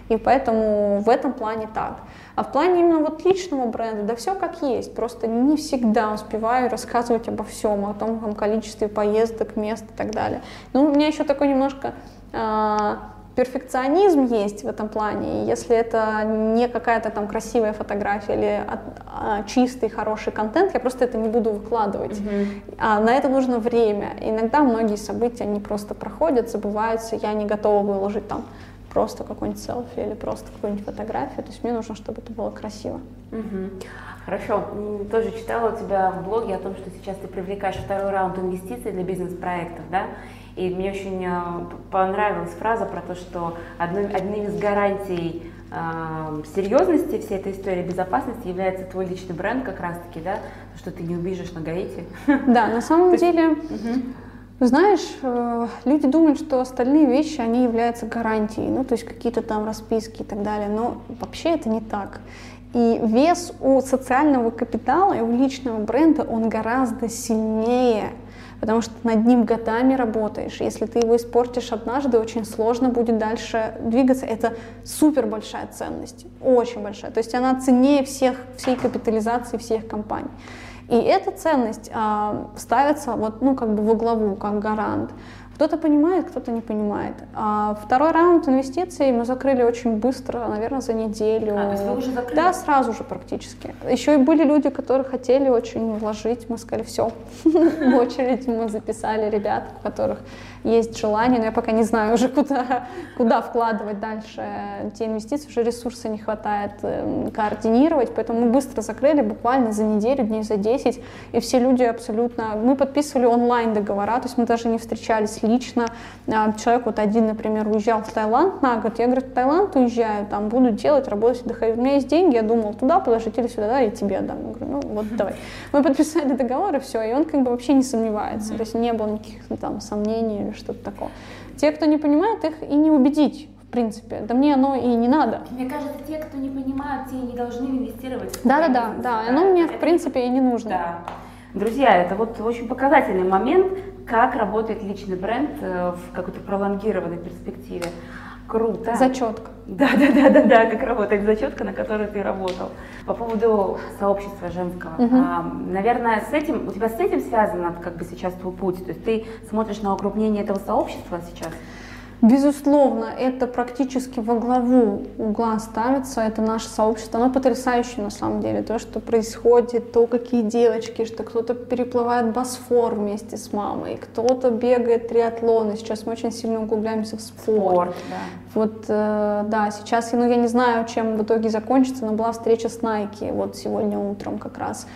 И поэтому в этом плане так. А в плане именно вот личного бренда, да все как есть, просто не всегда успеваю рассказывать обо всем, о том там, количестве поездок, мест и так далее. Ну, у меня еще такой немножко а, перфекционизм есть в этом плане. И если это не какая-то там красивая фотография или от, а, чистый, хороший контент, я просто это не буду выкладывать. Mm-hmm. А на это нужно время. Иногда многие события, они просто проходят, забываются, я не готова выложить там просто какой-нибудь селфи или просто какую-нибудь фотографию. То есть мне нужно, чтобы это было красиво. Угу. Хорошо. Тоже читала у тебя в блоге о том, что сейчас ты привлекаешь второй раунд инвестиций для бизнес-проектов, да? И мне очень э, понравилась фраза про то, что одной, одной из гарантий э, серьезности всей этой истории безопасности является твой личный бренд как раз-таки, да, что ты не убежишь на Гаити. Да, на самом деле, знаешь, э, люди думают, что остальные вещи, они являются гарантией, ну, то есть какие-то там расписки и так далее, но вообще это не так. И вес у социального капитала и у личного бренда, он гораздо сильнее, потому что над ним годами работаешь. Если ты его испортишь однажды, очень сложно будет дальше двигаться. Это супер большая ценность, очень большая. То есть она ценнее всех, всей капитализации всех компаний. И эта ценность а, ставится вот, ну, как бы во главу, как гарант. Кто-то понимает, кто-то не понимает. А второй раунд инвестиций мы закрыли очень быстро, наверное, за неделю. А, то есть вы уже закрыли? Да, сразу же практически. Еще и были люди, которые хотели очень вложить. Мы сказали, все, в очередь мы записали ребят, у которых есть желание, но я пока не знаю уже, куда, куда вкладывать дальше те инвестиции, уже ресурса не хватает эм, координировать, поэтому мы быстро закрыли, буквально за неделю, дней за 10, и все люди абсолютно... Мы подписывали онлайн договора, то есть мы даже не встречались лично. А, человек вот один, например, уезжал в Таиланд на год, я, говорю, в Таиланд уезжаю, там буду делать, работать, отдыхать. У меня есть деньги, я думал, туда положить или сюда, да, и тебе отдам. Я говорю, ну вот давай. Мы подписали договор, и все, и он как бы вообще не сомневается, то есть не было никаких там сомнений или что-то такое. Те, кто не понимает, их и не убедить в принципе. Да мне оно и не надо. Мне кажется, те, кто не понимают, те не должны инвестировать. Да, да, да, да. Оно мне в принципе и не нужно. Да. Друзья, это вот очень показательный момент, как работает личный бренд э, в какой-то пролонгированной перспективе. Круто. Зачетка. Да, да, да, да, да, как работает зачетка, на которой ты работал. По поводу сообщества женского. Угу. А, наверное, с этим, у тебя с этим связано как бы сейчас твой путь? То есть ты смотришь на укрупнение этого сообщества сейчас? Безусловно, это практически во главу угла ставится, это наше сообщество, оно потрясающее на самом деле, то, что происходит, то, какие девочки, что кто-то переплывает Босфор вместе с мамой, кто-то бегает триатлоны, сейчас мы очень сильно углубляемся в спорт. спорт да. Вот, э, да, сейчас, ну, я не знаю, чем в итоге закончится, но была встреча с Nike, вот сегодня утром как раз,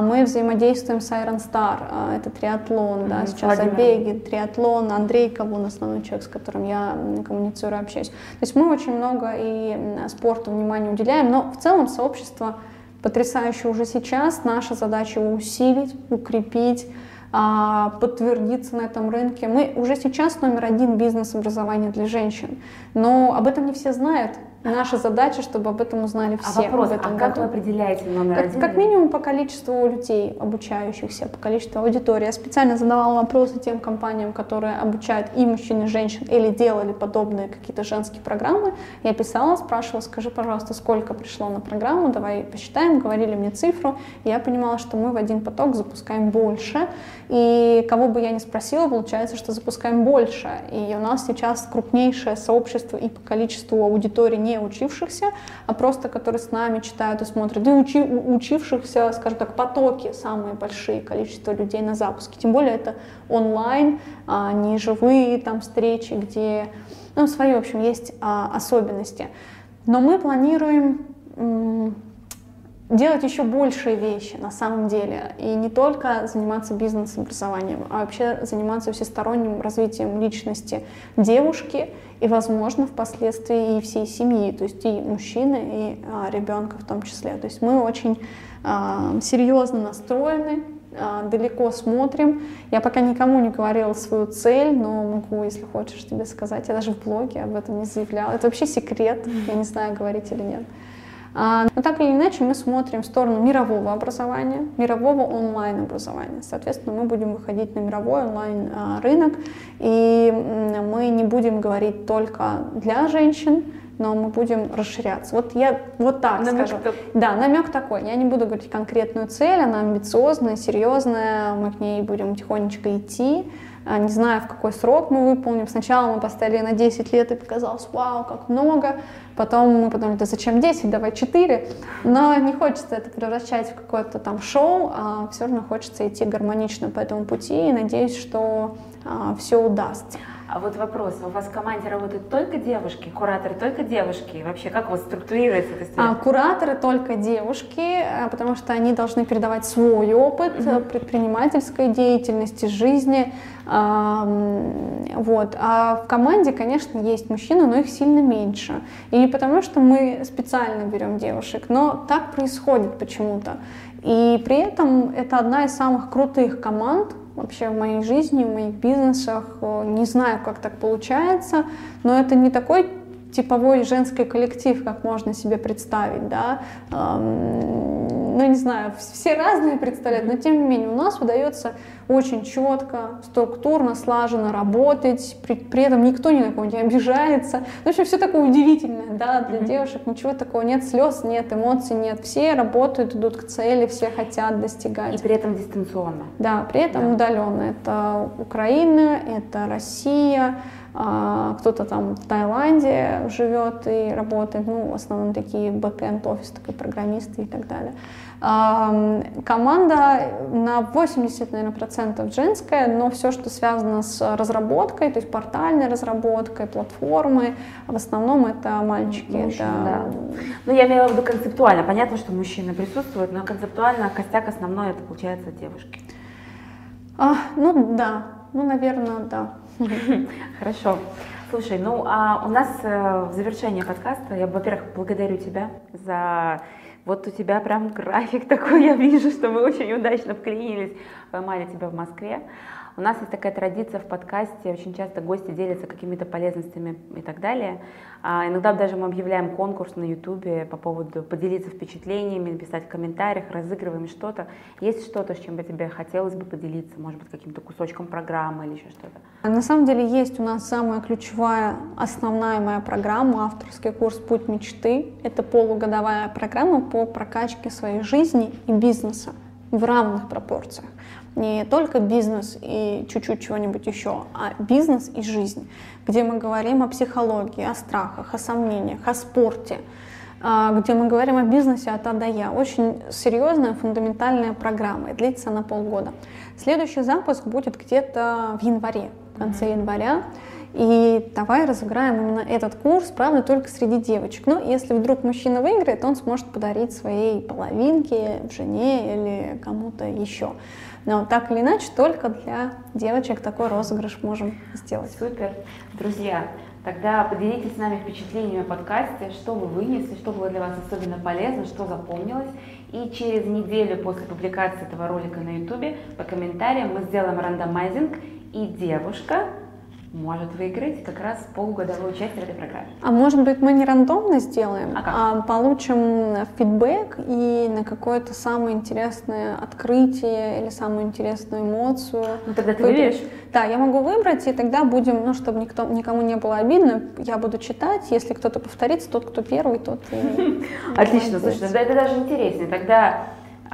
мы взаимодействуем с Iron Star, а, это триатлон, mm-hmm. да, сейчас забеги, триатлон, Андрей Кавун, основной человек, с которым я коммуницирую, общаюсь. То есть мы очень много и спорту внимания уделяем, но в целом сообщество потрясающе уже сейчас. Наша задача его усилить, укрепить, а, подтвердиться на этом рынке. Мы уже сейчас номер один бизнес-образования для женщин, но об этом не все знают. Наша задача, чтобы об этом узнали все. А вопрос, в этом а как году. вы определяете номер как, один? Как минимум по количеству людей, обучающихся, по количеству аудитории. Я специально задавала вопросы тем компаниям, которые обучают и мужчин, и женщин, или делали подобные какие-то женские программы. Я писала, спрашивала, скажи, пожалуйста, сколько пришло на программу, давай посчитаем, говорили мне цифру. И я понимала, что мы в один поток запускаем больше. И кого бы я ни спросила, получается, что запускаем больше. И у нас сейчас крупнейшее сообщество и по количеству аудитории не учившихся, а просто которые с нами читают и смотрят. И учи, учившихся, скажем так, потоки самые большие количество людей на запуске. Тем более это онлайн, а не живые там встречи, где ну, свои, в общем, есть а, особенности. Но мы планируем делать еще большие вещи на самом деле. И не только заниматься бизнес-образованием, а вообще заниматься всесторонним развитием личности девушки и, возможно, впоследствии и всей семьи, то есть и мужчины, и а, ребенка в том числе. То есть мы очень а, серьезно настроены, а, далеко смотрим. Я пока никому не говорила свою цель, но могу, если хочешь, тебе сказать. Я даже в блоге об этом не заявляла. Это вообще секрет, я не знаю, говорить или нет. А, но так или иначе мы смотрим в сторону мирового образования, мирового онлайн-образования. Соответственно, мы будем выходить на мировой онлайн-рынок, и мы не будем говорить только для женщин, но мы будем расширяться. Вот я вот так намек скажу. Так... Да, намек такой. Я не буду говорить конкретную цель, она амбициозная, серьезная, мы к ней будем тихонечко идти. А, не знаю, в какой срок мы выполним. Сначала мы поставили на 10 лет и показалось, вау, как много. Потом мы подумали, да зачем 10, давай 4. Но не хочется это превращать в какое-то там шоу, а все равно хочется идти гармонично по этому пути и надеюсь, что а, все удастся. А вот вопрос, у вас в команде работают только девушки, кураторы только девушки? Вообще, как у вас структурируется эта? А, кураторы только девушки, э, потому что они должны передавать свой опыт угу. предпринимательской деятельности, жизни. А, вот. А в команде, конечно, есть мужчины, но их сильно меньше. И не потому, что мы специально берем девушек, но так происходит почему-то. И при этом это одна из самых крутых команд, вообще в моей жизни, в моих бизнесах. Э, не знаю, как так получается, но это не такой типовой женский коллектив, как можно себе представить, да, эм, ну не знаю, все разные представляют, но тем не менее у нас удается очень четко, структурно, слаженно работать, при, при этом никто ни на кого не обижается. В общем, все такое удивительное, да, для mm-hmm. девушек ничего такого нет, слез нет, эмоций нет, все работают, идут к цели, все хотят достигать. И при этом дистанционно. Да, при этом да. удаленно. Это Украина, это Россия, а, кто-то там в Таиланде живет и работает, ну, в основном такие бэкэнд офис, такие программисты и так далее. Команда на 80, наверное, процентов женская, но все, что связано с разработкой, то есть портальной разработкой, платформы, в основном это мальчики. Мужчины, это... да. Ну, я имела в виду концептуально. Понятно, что мужчины присутствуют, но концептуально костяк основной это, получается, девушки. А, ну, да. Ну, наверное, да. Хорошо. Слушай, ну а у нас э, в завершении подкаста я, во-первых, благодарю тебя за вот у тебя прям график такой, я вижу, что мы очень удачно вклинились, поймали тебя в Москве. У нас есть такая традиция в подкасте, очень часто гости делятся какими-то полезностями и так далее. А иногда даже мы объявляем конкурс на Ютубе по поводу поделиться впечатлениями, написать в комментариях, разыгрываем что-то. Есть что-то, с чем бы тебе хотелось бы поделиться, может быть, каким-то кусочком программы или еще что-то? На самом деле есть у нас самая ключевая, основная моя программа, авторский курс «Путь мечты». Это полугодовая программа по прокачке своей жизни и бизнеса в равных пропорциях не только бизнес и чуть-чуть чего-нибудь еще, а бизнес и жизнь, где мы говорим о психологии, о страхах, о сомнениях, о спорте, а, где мы говорим о бизнесе от А до Я. Очень серьезная, фундаментальная программа, и длится она полгода. Следующий запуск будет где-то в январе, в конце января. И давай разыграем именно этот курс, правда, только среди девочек. Но если вдруг мужчина выиграет, он сможет подарить своей половинке, жене или кому-то еще. Но так или иначе, только для девочек такой розыгрыш можем сделать. Супер. Друзья, тогда поделитесь с нами впечатлениями о подкасте, что вы вынесли, что было для вас особенно полезно, что запомнилось. И через неделю после публикации этого ролика на YouTube по комментариям мы сделаем рандомайзинг, и девушка может выиграть как раз полугодовое участие в этой программе. А может быть мы не рандомно сделаем, а, как? а получим фидбэк и на какое-то самое интересное открытие или самую интересную эмоцию. Ну тогда ты выберешь? Да, я могу выбрать, и тогда будем, ну, чтобы никто, никому не было обидно, я буду читать, если кто-то повторится, тот, кто первый, тот и... Отлично, слушай, тогда это даже интереснее. Тогда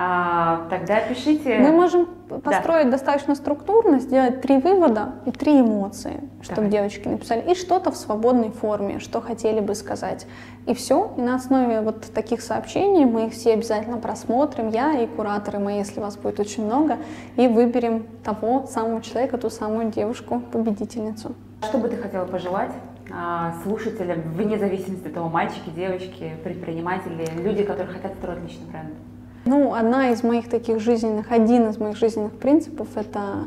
а, тогда пишите. Мы можем построить да. достаточно структурно, сделать три вывода и три эмоции, чтобы Давай. девочки написали, и что-то в свободной форме, что хотели бы сказать. И все. И на основе вот таких сообщений мы их все обязательно просмотрим, я и кураторы мои, если вас будет очень много, и выберем того самого человека, ту самую девушку, победительницу. Что бы ты хотела пожелать а, слушателям, вне зависимости от того, мальчики, девочки, предприниматели, люди, которые хотят строить личный бренд? Ну, одна из моих таких жизненных, один из моих жизненных принципов — это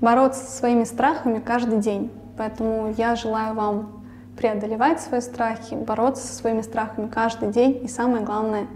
бороться со своими страхами каждый день. Поэтому я желаю вам преодолевать свои страхи, бороться со своими страхами каждый день и самое главное